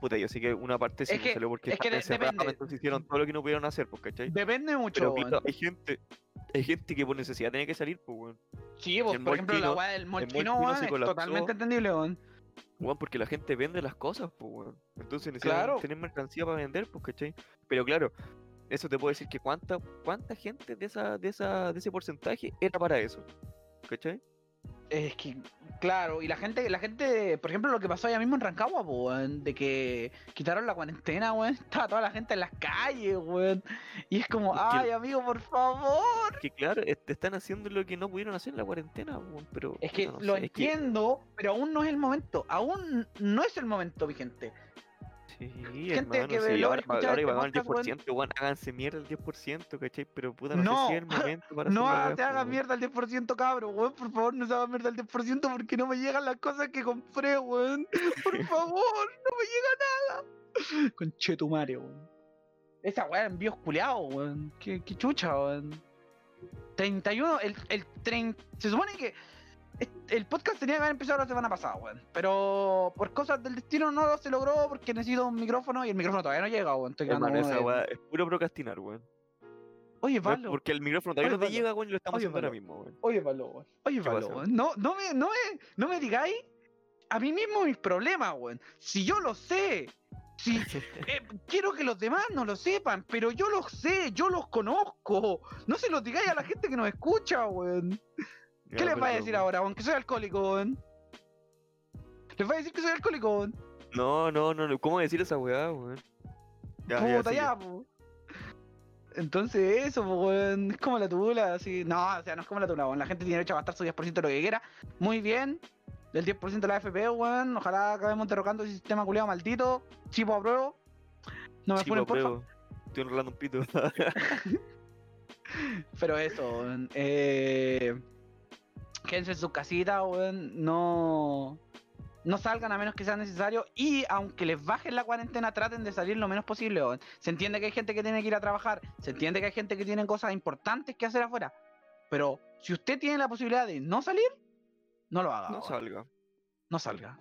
puta, yo sé que una parte sí Es no que- salió porque es que de- depende. entonces hicieron todo lo que no pudieron hacer, pues, ¿cachai? Depende mucho, Pero hay gente, hay gente que por necesidad tiene que salir, pues, weón. Sí, pues, por ejemplo, la weá del Moltino weón, es totalmente entendible, weón. Weón, porque la gente vende las cosas, pues, weón. Entonces necesitan Claro. tener mercancía para vender, pues, ¿cachai? Pero claro, eso te puedo decir que cuánta, cuánta gente de esa, de esa, de ese porcentaje era para eso. ¿Cachai? Es que, claro, y la gente, la gente, por ejemplo, lo que pasó allá mismo en Rancagua, po, weón, de que quitaron la cuarentena, weón, estaba toda la gente en las calles, weón, y es como, que- ay, amigo, por favor. Que claro, te están haciendo lo que no pudieron hacer en la cuarentena, weón, pero... Es que no lo sé, es que- entiendo, pero aún no es el momento, aún no es el momento, mi gente. Sí, Gente hermano, que sí, ahora, ahora al podcast, weón. 10%, weón, háganse mierda el 10%, ¿cachai? Pero puta, no, No, sé si es el momento para No hacer te hagas mierda al 10%, cabrón, weón, por favor, no se haga mierda al 10% porque no me llegan las cosas que compré, weón. Por favor, no me llega nada. Conchetumare, weón. Esa weá envíos culiados, weón. Qué, qué chucha, weón. 31, el, el 30. Se supone que el podcast tenía que haber empezado la semana pasada, weón. Pero por cosas del destino no se logró porque necesito un micrófono y el micrófono todavía no llega, weón. Estoy grabando esa weá es puro procrastinar, weón. Oye, No Pablo. Porque el micrófono todavía Oye, no te llega, weón, y lo estamos Oye, haciendo ahora mismo, weón. Oye, Pablo, weón. Oye, ¿Qué Pablo, weón. No, no me, no me, no me digáis a mí mismo mis problemas, weón. Si yo lo sé. Si eh, quiero que los demás no lo sepan, pero yo los sé, yo los conozco. No se los digáis a la gente que nos escucha, weón. ¿Qué Ya, les va a decir ahora, weón? Que soy alcohólico, weón. ¿Les va a decir que soy alcohólico, weón? No, no, no, no, ¿cómo decir esa weá, weón? Ya, ya, Puta, ya, po. Entonces eso, po, weón, es como la tula, así. No, o sea, no es como la tula, weón. La gente tiene derecho a gastar su 10% de lo que quiera. Muy bien. Del 10% de la FP, weón. Ojalá acabemos derrocando ese sistema culiado maldito. Chipo apruebo. No me ponen po, porfa. pruebo. Estoy enrolando un pito. Pero eso, weón. Eh... Quédense en sus casitas, weón. No. No salgan a menos que sea necesario. Y aunque les bajen la cuarentena, traten de salir lo menos posible, weón. Se entiende que hay gente que tiene que ir a trabajar. Se entiende que hay gente que tiene cosas importantes que hacer afuera. Pero si usted tiene la posibilidad de no salir, no lo haga. no weón. salga. no salga.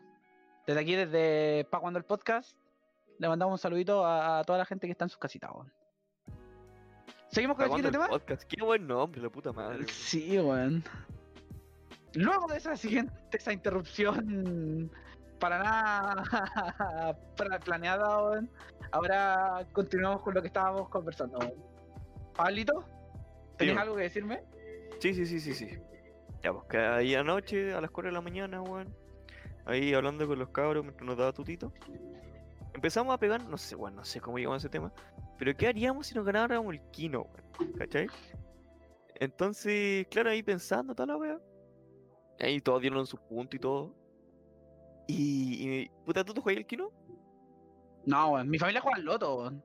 Desde aquí, desde Pa' Cuando el Podcast, le mandamos un saludito a, a toda la gente que está en sus casitas, weón. ¿Seguimos con ¿Para el siguiente el tema? podcast? Qué buen nombre, la puta madre. Sí, weón. Luego de esa siguiente, esa interrupción para nada para- planeada, weón, ahora continuamos con lo que estábamos conversando. weón. Pablito, ¿tenés weón. algo que decirme? Sí, sí, sí, sí, sí. Ya, pues que ahí anoche, a las 4 de la mañana, weón. Ahí hablando con los cabros mientras nos daba tutito. Empezamos a pegar, no sé, bueno, no sé cómo llegamos a ese tema. Pero ¿qué haríamos si nos ganáramos el Kino, weón? ¿Cachai? Entonces, claro, ahí pensando toda la Ahí todos dieron sus puntos y todo. Y, y, puta, ¿tú te juegas el Kino? No, weón. Mi familia juega al loto, weón.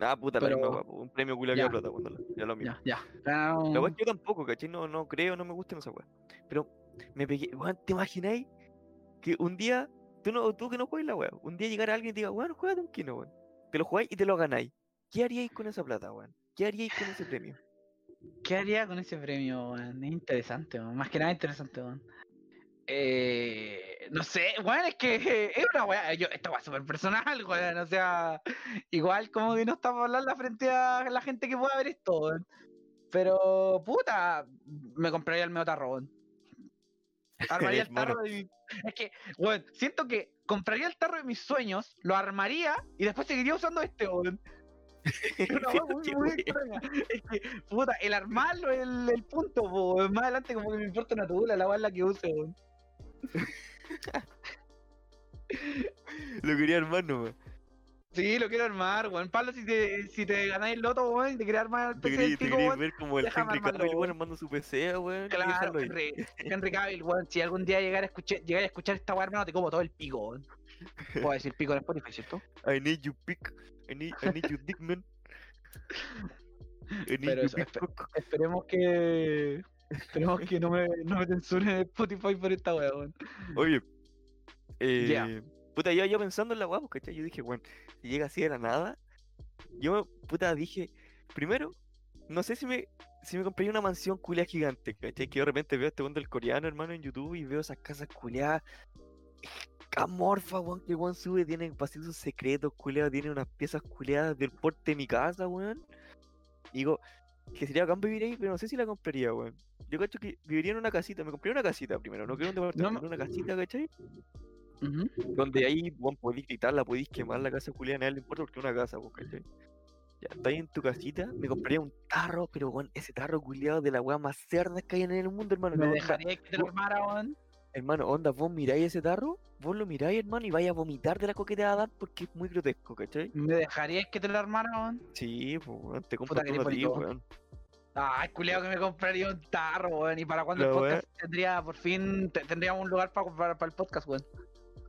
Ah, puta, la Pero- misma wea, po, un premio culo que plata, weón, dale, ya lo mismo. Ya, ya. La weá es que yo tampoco, ¿cachai? No, no creo, no me gustan esas weas. Pero me pegué, weón, ¿te imagináis que un día, tú, no, tú que no juegas la wea, un día llegara alguien y te diga, weón, juega un kino, weón. Te lo jugáis y te lo ganáis. ¿Qué haríais con esa plata, weón? ¿Qué haríais con ese premio? ¿Qué haría con ese premio, weón? Es interesante, weón. Más que nada interesante, weón. Eh, no sé, weón, es que es una weá. Yo, esta weá es súper personal, weón. O sea, igual como que no estamos hablando frente a la gente que pueda ver esto, weón. Pero, puta, me compraría el medio tarro, weón. Armaría el tarro de mi... Es que, weón, siento que compraría el tarro de mis sueños, lo armaría y después seguiría usando este, weón. Una muy, muy extraña. Es que, puta, el armarlo es el, el punto, po, weón. Más adelante como que me importa una tula, la weá es la que use, weón. Lo quería armar nomás. Sí, lo quiero armar, weón. Pablo, si te, si te ganáis el loto, weón, te querés armar el Te PC quería, te quería weón. ver como el Henry Cavill, weón, weón. armando su PC, weón. Claro. Henry, Henry Cavill, weón. Si algún día llegara a escuchar, llegara a escuchar esta weá, hermano, te como todo el pico, weón. Puedo decir pico en Spotify, ¿cierto? I need you pick. I need, I need you dick, man. I need Pero you eso. Esperemos que. Esperemos que no me, no me censuren en Spotify por esta weá, weón. Oye, eh, puta, yo, yo pensando en la guapo, ¿cachai? Yo dije, bueno, si llega así de la nada, yo, puta, dije, primero, no sé si me, si me compraría una mansión culia gigante, ¿cachai? Que yo de repente veo este mundo del coreano, hermano, en YouTube y veo esas casas culiadas amorfa, weón, que weón sube, tiene pasillos secretos, culeado, tiene unas piezas culeadas del porte de mi casa, weón. Digo, que sería acá vivir ahí, pero no sé si la compraría, weón. Yo cacho que viviría en una casita, me compré una casita primero, no quiero un departamento, una casita, ¿cachai? Donde ahí, weón, podéis gritarla, podéis quemar la casa culiada, nadie le importa porque es una casa, weón, ¿cachai? Ya, está ahí en tu casita, me compraría un tarro, pero weón, ese tarro culiado de la weá más cerda que hay en el mundo, hermano. Me dejaría que te lo armara, weón. Hermano, onda, vos miráis ese tarro, vos lo miráis, hermano, y vais a vomitar de la coqueta a dar porque es muy grotesco, ¿cachai? ¿Me dejarías que te lo armara, weón? Sí, pues, te compro todo a weón. Ay, culiado que me compraría un tarro, weón. Y para cuando el podcast tendría, por fin, tendríamos un lugar para, para, el podcast, weón.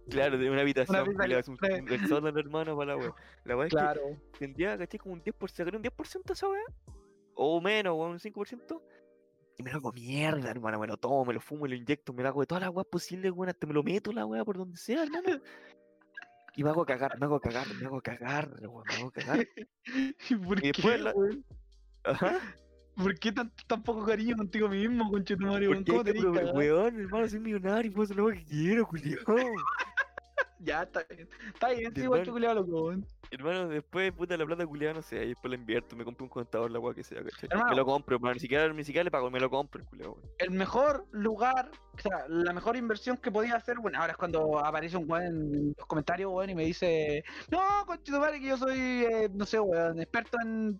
Claro, de una habitación, una habitación un, un, solo hermano para la weón. La weón claro. es que tendría, ¿cachai? Como un 10%, sacar un 10% esa weón. O menos, weón, un 5%. Y me lo hago mierda, hermano, me lo tomo, me lo fumo, me lo inyecto, me lo hago de todas las weas posibles, weón, hasta me lo meto la wea por donde sea, hermano. Y me hago cagar, me hago cagar, me hago cagar, weón, me hago cagar. ¿Y por qué, después la... Ajá. ¿Por qué tan, tan poco cariño contigo mismo, conchetumario? ¿Cómo te Weón, hermano, soy millonario, puedo hacer lo que quiero, culiao. ya, está bien. Está bien, sí, igual que culiao loco, weón. Hermano, después, puta, la plata culiada, no sé, ahí después la invierto, me compro un contador, la weá que sea, ¿cachai? me lo compro, hermano, ni siquiera, ni siquiera le pago, me lo compro, el culiado, El mejor lugar, o sea, la mejor inversión que podía hacer, bueno, ahora es cuando aparece un weón en los comentarios, weón, y me dice, no, conchito madre, que yo soy, eh, no sé, weón, experto en,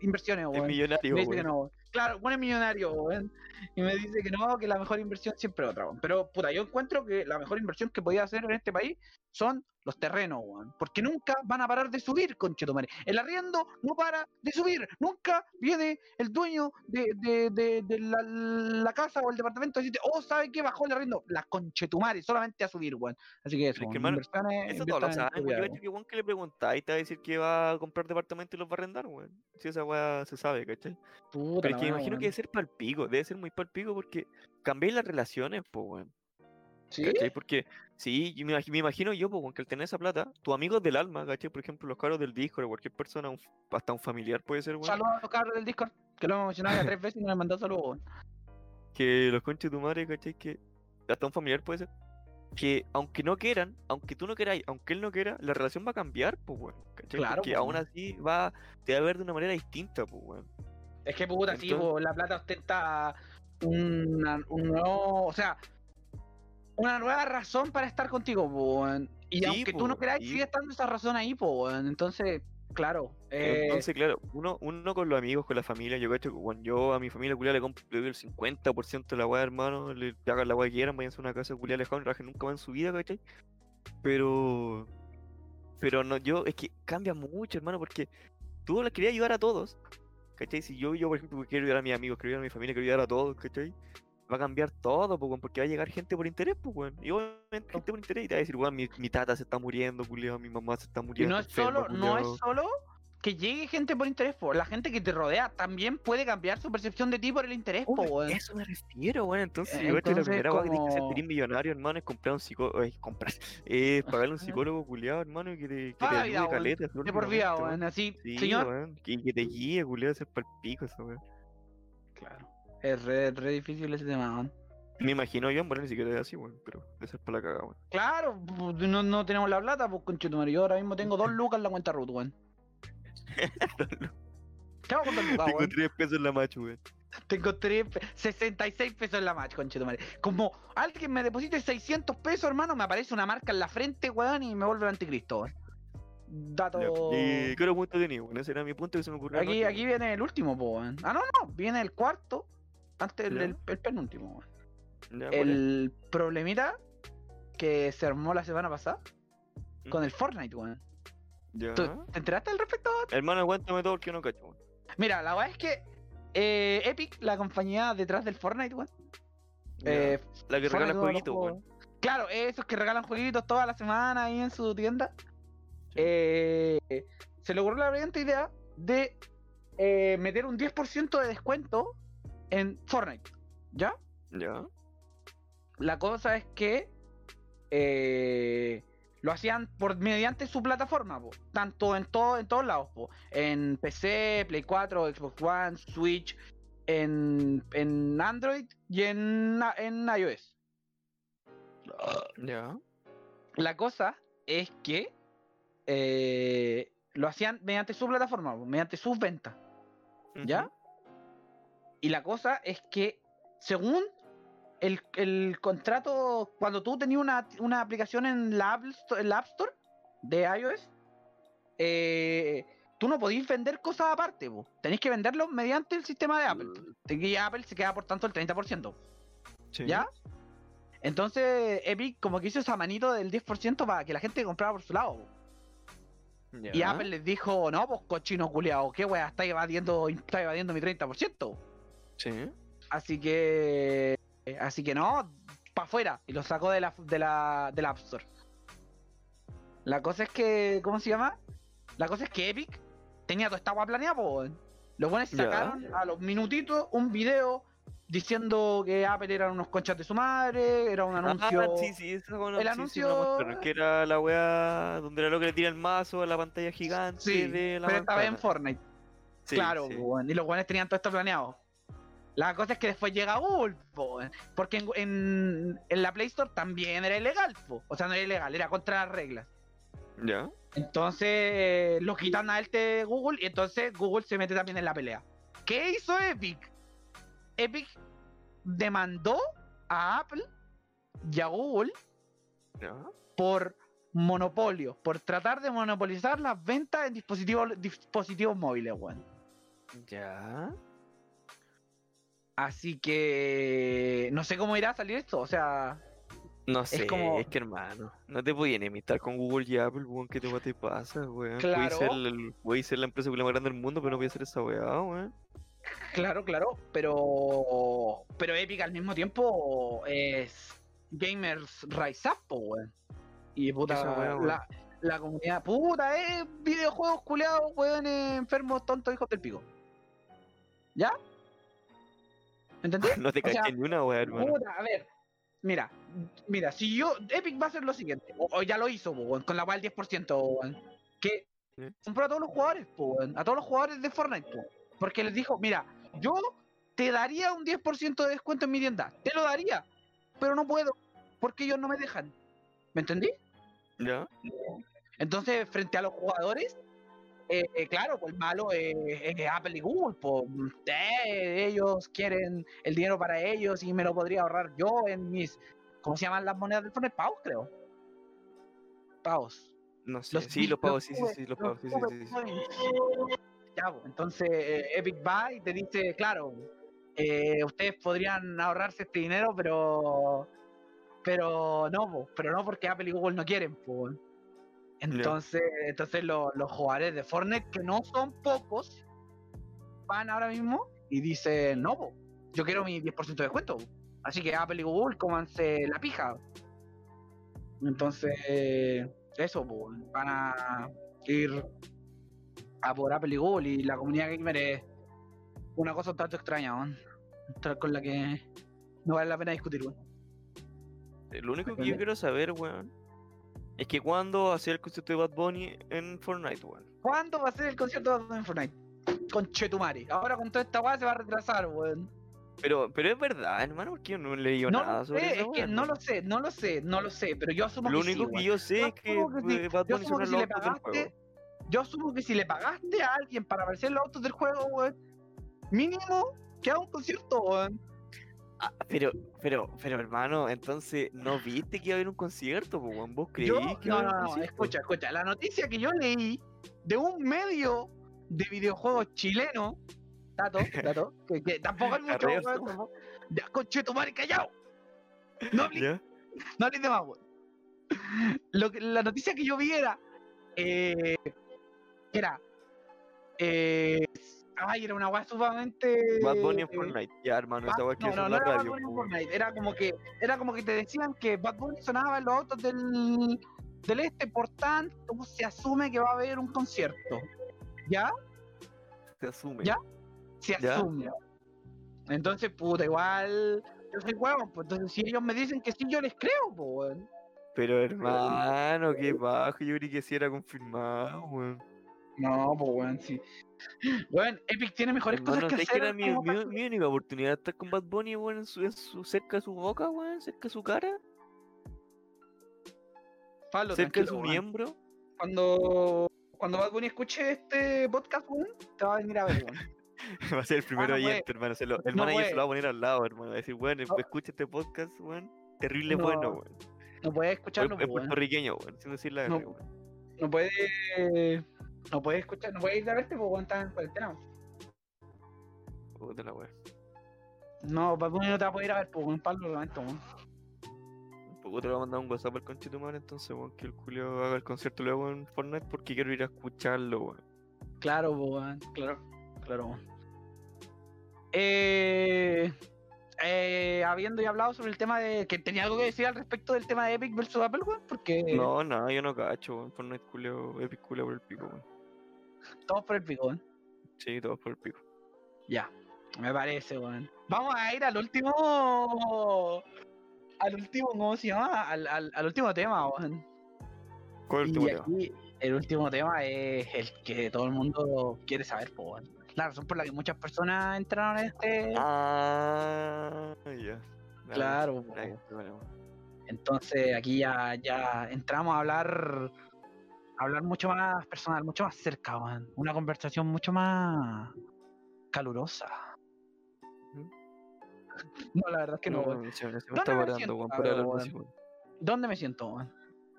inversiones, weón. Es millonario, me dice que no, claro, bueno, es millonario, weón. Y me dice que no, que la mejor inversión siempre otra, weón. Pero, puta, yo encuentro que la mejor inversión que podía hacer en este país son los terrenos, weón. Porque nunca van a parar de subir, conchetumare. El arriendo no para de subir. Nunca viene el dueño de, de, de, de la, casa o el departamento y dice, oh, ¿sabe qué? Bajó el arriendo. La conchetumare, solamente a subir, weón. Así que eso, es que, hermano, eso todo lo saben. Yo que weón que le preguntáis te va a decir que va a comprar departamento y los va a arrendar, weón. Si esa weá se sabe, ¿cachai? Pero es que me imagino que debe ser palpico, debe ser muy palpico porque cambiéis las relaciones, pues, weón. ¿Sí? Porque, sí, me, me imagino yo, porque al tener esa plata, tu amigo del alma, ¿cachai? Por ejemplo, los caros del Discord cualquier persona, hasta un familiar puede ser, weón. Saludos a los caros del Discord, que lo hemos mencionado ya tres veces y me han mandado saludos, Que los conches de tu madre, ¿cachai? Que hasta un familiar puede ser. Que aunque no quieran, aunque tú no queráis, aunque él no quiera, la relación va a cambiar, pues. ¿cachai? Claro. Porque aún así va, te va a ver de una manera distinta, pues, weón. Es que puta, sí, la plata ostenta una, un nuevo, o sea, una nueva razón para estar contigo. Y aunque tú no queráis, sigue estando esa razón ahí. Entonces, claro. Eh... Entonces, claro, uno, uno con los amigos, con la familia, yo cacho que yo a mi familia culia le compro el 50% de la weá, hermano, le hagan la weá que quieran, vayan a una casa culia lejana, rajen nunca más en su vida, ¿cachai? Pero. Pero no, yo, es que cambia mucho, hermano, porque tú le querías ayudar a todos, ¿cachai? Si yo, yo, por ejemplo, quiero ayudar a mis amigos, quiero ayudar a mi familia, quiero ayudar a todos, ¿cachai? Va a cambiar todo, pues, porque va a llegar gente por interés, pues, weón. Y obviamente gente por interés y te va a decir, weón, mi, mi tata se está muriendo, culiao, mi mamá se está muriendo. Y no es solo, no es solo que llegue gente por interés, po. la gente que te rodea también puede cambiar su percepción de ti por el interés, po, weón. Eso me refiero, weón. Entonces, yo Entonces, la primera como... que tienes que millonario, hermano, es comprar un psicólogo, eh, comprar, eh, pagarle un psicólogo culiado, hermano, y que te, que te ayude caleta. De por vida, weón, así, sí, señor. Weón, que, que, te guíe, culiado, a ser palpico eso, weón. Claro. Es re, re difícil ese tema, weón. Me imagino yo, bueno, ni siquiera es así, weón, pero esa es para la cagada, weón. Claro, no, no tenemos la plata, pues, conchetumare. Yo ahora mismo tengo dos lucas en la cuenta root, weón. ¿Qué hago con dos lucas, Tengo tres pesos en la macho, weón. Tengo 3, 66 pesos en la match, conchetumare. Como alguien me deposite 600 pesos, hermano, me aparece una marca en la frente, weón, y me vuelve el anticristo, weón. Dato. ¿Y qué otro punto tenía, weón? Ese era mi punto que se me ocurrió. Aquí, aquí viene el último, weón. Ah, no, no, viene el cuarto, antes del el penúltimo, weón el problemita que se armó la semana pasada con el Fortnite, weón. ¿Te enteraste al respecto? Hermano, aguántame todo porque no cacho, Mira, la verdad es que eh, Epic, la compañía detrás del Fortnite, weón. Eh, la que regala jueguitos, weón. Claro, esos que regalan jueguitos toda la semana ahí en su tienda. Eh, se logró la brillante idea de meter un 10% de descuento en Fortnite. ¿Ya? Ya la cosa es que eh, lo hacían por mediante su plataforma, tanto en todo, en todos lados, en PC, Play 4, Xbox One, Switch, en, en Android y en, en iOS. Ya. La cosa es que eh, lo hacían mediante su plataforma, mediante sus ventas. ¿Ya? Y la cosa es que, según el, el contrato, cuando tú tenías una, una aplicación en la, Apple Sto- en la App Store de iOS, eh, tú no podías vender cosas aparte, po. tenéis que venderlo mediante el sistema de Apple. Y Apple se queda por tanto el 30%. Sí. ¿Ya? Entonces Epic como que hizo esa manito del 10% para que la gente comprara por su lado. Y. Apple les dijo, no, pues cochino culiao, qué wea, está evadiendo, está evadiendo mi 30%. Sí. Así que. Así que no, para afuera. Y lo sacó de la, de la, del App Store. La cosa es que. ¿Cómo se llama? La cosa es que Epic tenía toda esta agua planeada. Los buenos sacaron a los minutitos un video diciendo que Apple eran unos conchas de su madre, era un anuncio. Ah, sí, sí, bueno, el sí, sí, anuncio- mostraron, que era la weá donde era lo que le tira el mazo a la pantalla gigante Sí, de la pero esta vez en. Fortnite. Sí, claro, sí. weón, y los buenos tenían todo esto planeado. La cosa es que después llega Google, po, porque en, en- en la Play Store también era ilegal, po. o sea, no era ilegal, era contra las reglas. Ya. Entonces eh, lo quitan a él de Google y entonces Google se mete también en la pelea. ¿Qué hizo Epic? Epic demandó a Apple y a Google Ya. por monopolio, por tratar de monopolizar las ventas en dispositivos, dispositivos móviles, weón. Ya. Así que no sé cómo irá a salir esto, o sea, No sé, es, como- que hermano, no te podían enemistar con Google y Apple, weón, ¿qué te, te pasa, weón? Voy a Claro. ser, el, voy a ser la empresa más grande del mundo, pero no voy a hacer esa weá, weón. claro, claro, pero pero Epic al mismo tiempo es Gamers Rise Up, po, weón. Y puta, la, la comunidad, puta, es videojuegos culeados, weón, enfermos, tontos, hijos del pico. ¿Ya? ¿Entendí? No te O sea, caché ni una hermano. Puta, a ver, mira, mira, si yo, Epic va a hacer lo siguiente, o, o ya lo hizo, weón, con la cual 10%, weón, que ¿Sí? compró a todos los jugadores, weón, a todos los jugadores de Fortnite, po, porque les dijo, mira, yo te daría un 10% de descuento en mi tienda, te lo daría, pero no puedo, porque ellos no me dejan, ¿me entendí? Ya. Entonces, frente a los jugadores, eh, claro, pues malo es es Apple y Google, pues eh, ellos quieren el dinero para ellos y me lo podría ahorrar yo en mis, ¿cómo se llaman las monedas del Fortnite? Pavos, creo. Pavos. No sé, Los sí, los pagos, sí, sí, sí, los pagos, sí, sí, sí. Coins. Ya, pues, entonces eh, Epic va y te dice, claro, ustedes podrían ahorrarse este dinero, pero pero no, po, pero no porque Apple y Google no quieren, pues. Entonces, entonces lo- los jugadores de Fortnite, que no son pocos, van ahora mismo y dicen, no, po, yo quiero mi 10% de descuento. Así que Apple y Google cómanse la pija. Entonces, eso, po, van a ir a por Apple y Google y la comunidad gamer es una cosa un tanto extraña. Otra con la que no vale la pena discutir, weón. Lo único que yo quiero saber, weón, es que cuando hacía el concierto de Bad Bunny en Fortnite, weón. ¿Cuándo va a ser el concierto de Bad Bunny en Fortnite? Con Chetumare. Ahora con toda esta weá se va a retrasar, weón. Pero, pero es verdad, hermano, porque yo no he leído No nada lo sobre sé, esa es que no lo sé, no lo sé, no lo sé, pero yo asumo Lo que sí, único que yo sé Yo es que que Bad yo Bunny asumo que son si los autos del juego. pagaste, yo asumo que si le pagaste a alguien para aparecer en los autos del juego, weón, mínimo que haga un concierto, weón. Ah, pero, pero, pero hermano, entonces, ¿no viste que iba a haber un concierto, weón? ¿Vos creí Yo, que iba no, a haber no, un no, concierto? escucha, escucha, la noticia que yo leí de un medio de videojuegos chileno, dato, dato, que, que tampoco hay mucho, Arreo. weón, tampoco- ya, conchetumare, callao. No hables ¿Ya? No hables de más, weón. La noticia que yo vi era. Eh, era. Eh, ay, era una weá sumamente. Bad Bunny en eh, Fortnite. Ya, hermano, esa weá que no, no, Bad radio. Bunny en po, weón. Fortnite, Era como que, era como que te decían que Bad Bunny sonaba en los autos del, del este, por tanto se asume que va a haber un concierto. ¿Ya? Se asume. ¿Ya? Se Ya. asume. Entonces, puta, igual. Yo soy huevón, pues entonces si ellos me dicen que sí, yo les creo, pues, weón. Pero hermano, qué bajo, yo creí que sí era confirmado, weón. No, pues weón, sí. Weón, Epic tiene mejores cosas que ¿sabes hacer. que era mi, mi, mi única oportunidad de estar con Bad Bunny, weón, en su, en su, cerca de su boca, weón, cerca de su cara? Pablo, cerca de su weón. miembro. Cuando, cuando Bad Bunny escuche este podcast, weón, te va a venir a ver, weón. Va a ser el primero no puede. oyente, hermano. Se lo- el manager se puede. lo va a poner al lado, hermano. Va a decir, weón, No. escucha este podcast, weón. Terrible No, bueno, weón. No puedes Es escucharlo, es weón. puertorriqueño, weón. Sin decir la. R, weón. No puede. No puede escuchar, no puede ir a verte porque estás en cuarentena. Puta la weón. No, Bad Bunny no te va a poder ir a ver, pues, weón, Pablo, lo lamento, weón. Poco te lo va a mandar un WhatsApp al conchito madre, entonces, weón, que el Julio haga el concierto luego en Fortnite porque quiero ir a escucharlo, weón. Claro, po, weón, claro, claro. weón. Eh, eh, habiendo ya hablado sobre el tema de. que tenía algo que decir al respecto del tema de Epic versus Apple, weón, porque No, nada, yo no cacho, weón. Fortnite Julio, Epic Julio por el pico, weón. Estamos por el pico, weón. Sí, todos por el pico. Ya, me parece, weón. Vamos a ir al último. Al último, ¿cómo se llama? Al, al, al último tema, weón. ¿Cuál Y último tema? aquí el último tema es el que todo el mundo quiere saber, weón. La razón por la que muchas personas entraron en este. Ah, ya. Dale, claro. Entonces aquí ya, ya entramos a hablar. Hablar mucho más personal, mucho más cerca, weón. Una conversación mucho más calurosa. No, la verdad es que no, No, se, me ¿Dónde está me parando, siento, weón, para hablar así. ¿Dónde me siento?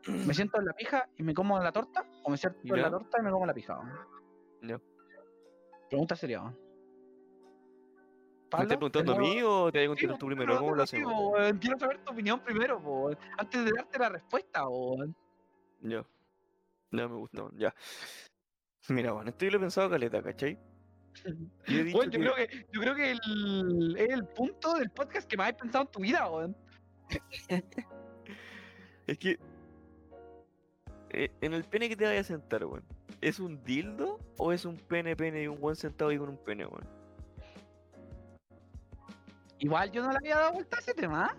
¿Me siento en la pija y me como la torta? ¿O me siento en la torta y me como la pija, weón? Ya. Pregunta seria, weón. ¿Me estás preguntando a mí o te voy a contestar tú primero? ¿Cómo lo hacemos? Quiero saber tu opinión primero. Antes de darte la respuesta, weón. Ya. Ya me gustó, ya. Mira, bueno, esto yo lo he pensado caleta, ¿cachai? Yo he Weón, yo que- creo que, yo creo que el, es el punto del podcast que más has pensado en tu vida, weón. Es que. eh, en el pene que te vayas a sentar, weón. ¿Es un dildo o es un pene pene y un buen sentado ahí con un pene, weón? Igual yo no le había dado vuelta a ese tema.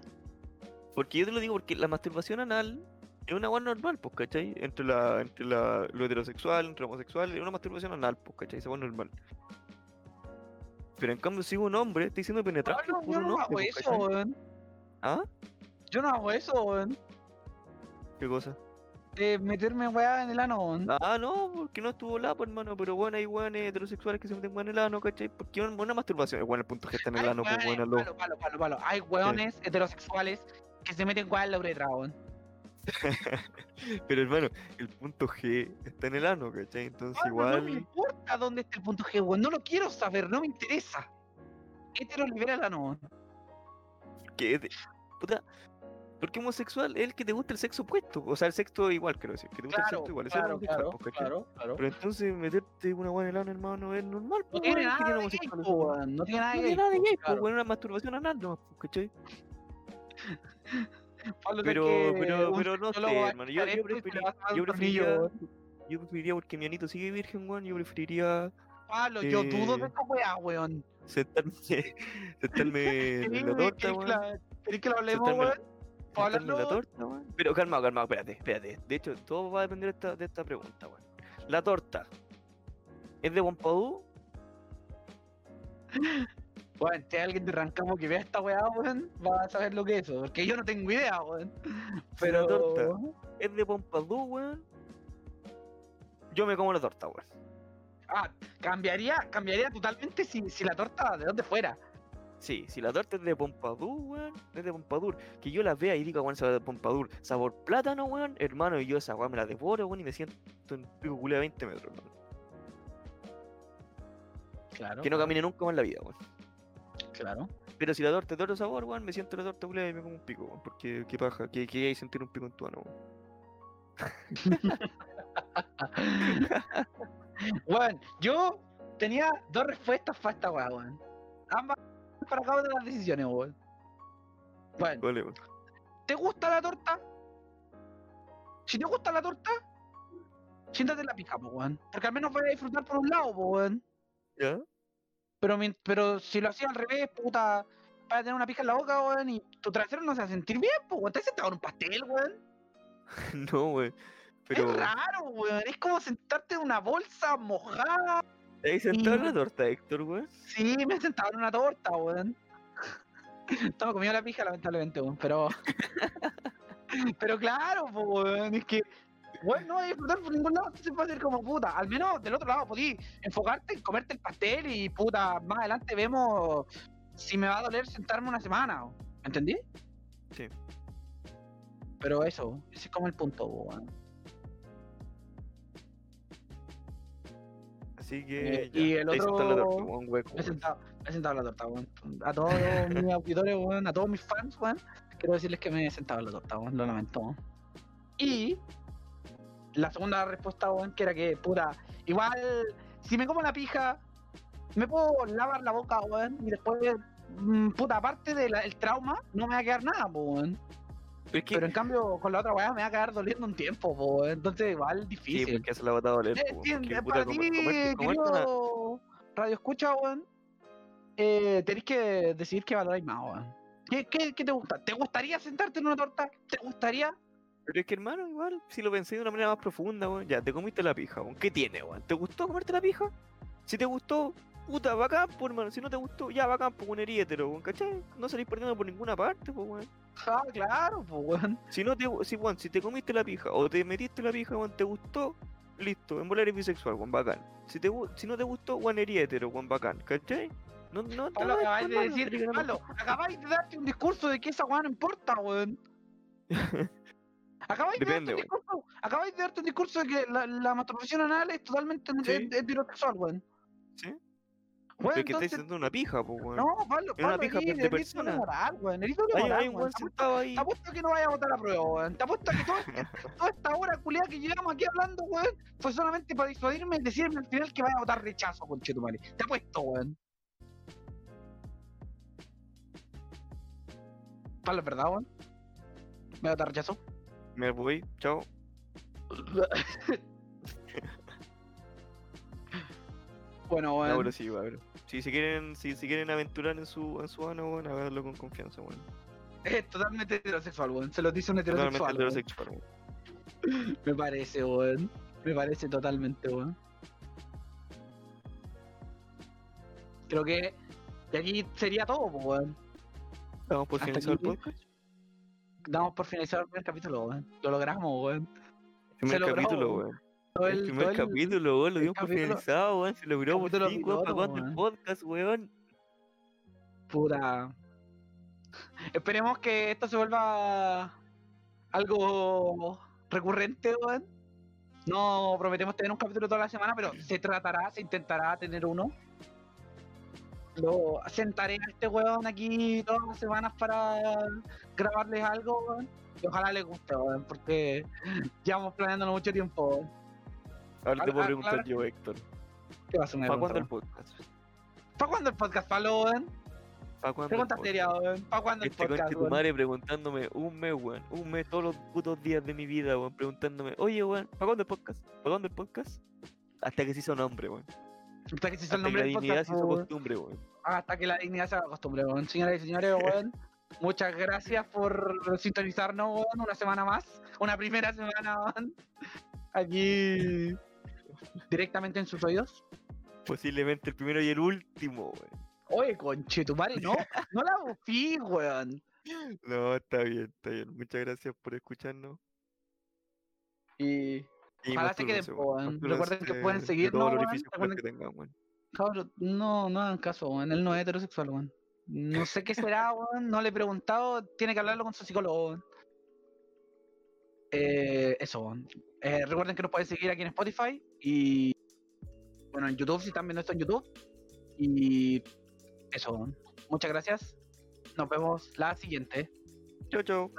Porque yo te lo digo porque la masturbación anal es una weá normal, pues, ¿cachai? Entre la, entre la, lo heterosexual, entre lo homosexual, es una masturbación anal, pues, ¿cachai? Esa weá normal. Pero en cambio, si un hombre está diciendo penetrar Pablo, por yo un no hombre, hago pues, eso, weón. ¿Ah? Yo no hago eso, weón. ¿Qué cosa? De meterme weá en el ano, weón. Ah, no, porque no estuvo la, pues, hermano. Pero bueno, hay weones heterosexuales que se meten weón en el ano, ¿cachai? Porque es una masturbación. Bueno, el punto G está en el Hay ano, pues, lo. palo, palo, palo, palo. Hay weones heterosexuales que se meten weá en la uretra, weón. Pero hermano, el punto G está en el ano, ¿cachai? Entonces Pablo, No me igual. importa dónde está el punto G, weón. No lo quiero saber, no me interesa. Hetero libera el ano, de- Puta. Porque homosexual es el que te gusta el sexo opuesto. O sea, el sexo igual, quiero decir. Que te gusta el Claro, sexo igual. Es claro, pues, claro, claro. Pero entonces meterte una weá en el ano, hermano, es normal. No pues, tiene ¿qué nada gay, po, weón. No tiene nada No de tiene gay. nada de gay, pues, una masturbación anal pues, ¿cachai? Pablo, Pero, que pero, pero no sé, hermano. Yo, yo, preferiría. Yo preferiría, porque mi anito sigue virgen, weón. Yo preferiría Pablo, yo dudo de esta weá, weón. sentarme, sentarme en la ¿Querés torta, weón. ¿Querés que lo hablemos, weón? ¿Puedo sentarme en la torta, weón. Pero calmado, calmado, espérate, espérate. De hecho, todo va a depender de esta, de esta pregunta, weón. La torta, ¿es de Wampadú? Bueno, si hay alguien de Rancamo que vea esta weá, weón, va a saber lo que es eso. Porque yo no tengo idea, weón. Pero. torta es de Pompadour, weón. Yo me como la torta, weón. Ah, cambiaría, cambiaría totalmente si, si la torta de donde fuera. Sí, si la torta es de Pompadour, weón, es de Pompadour. Que yo la vea y diga, weón, sabor de Pompadour, sabor plátano, weón, hermano, y yo esa weón me la devoro, weón, y me siento en pico culé a 20 metros, hermano. Claro. Que no camine nunca más en la vida, weón. Claro. Pero si la torta es de otro sabor, weón, me siento en la torta culé y me como un pico, weón. Porque qué paja, que, que hay sentir un pico en tu ano, weón. Bueno, yo tenía dos respuestas para esta weá, weón. Ambas para cada una de las decisiones, weón. Bueno, Vale, weón. ¿te gusta la torta? Si te gusta la torta, siéntate en la pija, po, weón. Porque al menos voy a disfrutar por un lado, po, weón. ¿Ya? Pero, pero si lo hacía al revés, puta, para tener una pija en la boca, weón, y tu trasero no se va a sentir bien, pues, weón. Estás sentado en un pastel, weón. no, weón. Pero. Es raro, weón. Es como sentarte en una bolsa mojada. ¿Te has sentado en la torta, Héctor, weón? Sí, me he sentado en una torta, weón. Estaba comiendo la pija, lamentablemente, weón. Pero. Pero claro, pues, weón, es que. Bueno, no vas a disfrutar por ningún lado, va a ser como puta. Al menos del otro lado podí enfocarte en comerte el pastel y puta, más adelante vemos si me va a doler sentarme una semana. ¿Entendí? Sí. Pero eso, ese es como el punto, weón. Así que. Eh, y ya, el está la otro- torta, hueco, he sentado, me he sentado en la torta, weón. A todos mis auditores, weón, a todos mis fans, weón, quiero decirles que me he sentado en la torta, weón, lo lamento. Y la segunda respuesta, weón, que era que, puta, igual, si me como la pija, me puedo lavar la boca, weón, y después, mm, puta, aparte del trauma, no me va a quedar nada, weón. Pero es que. Pero en cambio, con la otra weá me va a quedar doliendo un tiempo, po, weón. Entonces, igual, Sí, difícil. porque se la va a doler. Eh, sí, porque, eh, puta, para ti, una- querido Radio Escucha, weón, eh, tenés que decidir qué valoráis más, weón. ¿Qué, qué, qué te gusta? ¿Te gustaría sentarte en una torta? ¿Te gustaría? Pero es que, hermano, igual, si lo pensé de una manera más profunda, weón, ya, te comiste la pija, weón. ¿Qué tiene, weón? ¿Te gustó comerte la pija? Si te gustó, puta, bacán, pues, hermano. Si no te gustó, ya, bacán, pues, un hétero, weón, ¿cachai? No salís perdiendo por ninguna parte, pues, weón. Ah, claro, pues, weón. Si no te, si, weón, si te comiste la pija o te metiste la pija, weón, te gustó, listo, en volar eres bisexual, weón, bacán. Si, te, si no te gustó, weón, eres hétero, weón, bacán, ¿cachai? No, no, Pablo, acabáis de decir, Pablo, acabáis de darte un discurso de que esa weá no importa, weón. Acabáis de, Depende, weón. discurso, acabáis de darte un discurso de que la, la masturbación anal es totalmente Sí. heterosexual, weón. ¿Sí? Weón, Pero es que estáis entonces, haciendo una pija, pues, weón. no, Pablo, Era una Pablo, pija de persona. moral, weón, Hay, un weón. sentado ahí. Te apuesto que no vaya a votar la prueba, weón. Te apuesto que todo este- toda esta hora culiada que llevamos aquí hablando, weón, fue solamente para disuadirme y decirme al final que vaya a votar rechazo, conchetumare. Te apuesto, weón. Pablo, ¿es verdad, weón? ¿Me va a votar rechazo? Me voy, chao. Bueno, No, weón. pero sí, va, pero. Si se quieren, si se quieren aventurar en su, en su ano, weón, háganlo con confianza, weón. Es totalmente heterosexual, weón. Se lo dice un Totalmente heterosexual. weón. heterosexual, weón. Me parece, weón. Me parece totalmente, weón. Creo que de aquí sería todo, weón. Vamos por finalizar el podcast. Damos por finalizado el primer capítulo, weón. Lo logramos, weón. Primer logró, capítulo, weón. El el, primer el- capítulo, weón, lo el dimos por finalizado, weón. Se logró por fin, weón, para cuando el podcast, weón. Puta. Esperemos que esto se vuelva algo recurrente, weón. No prometemos tener un capítulo toda la semana, pero se tratará, se intentará tener uno. Lo sentaré a este weón aquí todas las semanas para grabarles algo, weón. Y ojalá les guste, weón, porque llevamos planeándolo mucho tiempo. weón. Ahora te Ah, puedo ah, preguntar claro. yo, Héctor. ¿Qué va a ¿Para cuándo el podcast? ¿Para cuándo el podcast, Pablo, weón? ¿Para cuándo Pregunta seria, weón. ¿Para cuándo el Este podcast, conche tu madre preguntándome un mes, weón. Un mes todos los putos días de mi vida, weón. Preguntándome, oye, weón, ¿para cuándo el podcast? ¿Para cuándo el podcast? Hasta que se hizo nombre, weón. Hasta que se hizo el Hasta que nombre la dignidad se hizo weón. costumbre, weón. hasta que la dignidad se haga costumbre, weón. Señoras y señores, weón, muchas gracias por sintonizarnos, weón, una semana más, una primera semana, weón, aquí directamente en sus oídos. Posiblemente el primero y el último, weón. Oye, conchetumare, no, no la bufí, weón. No, está bien, está bien. Muchas gracias por escucharnos. Y Ojalá se queden, Recuerden que pueden seguirnos, tengan, weón. Cabros, no, no hagan caso, weón. Él no es heterosexual, weón. No sé qué será, weón. No le he preguntado. Tiene que hablarlo con su psicólogo, weón. Eh, eso, weón. Eh, recuerden que nos pueden seguir aquí en Spotify y. Bueno, en YouTube, si están viendo esto en YouTube. Y. Eso, weón. Muchas gracias. Nos vemos la siguiente. Chau, chau.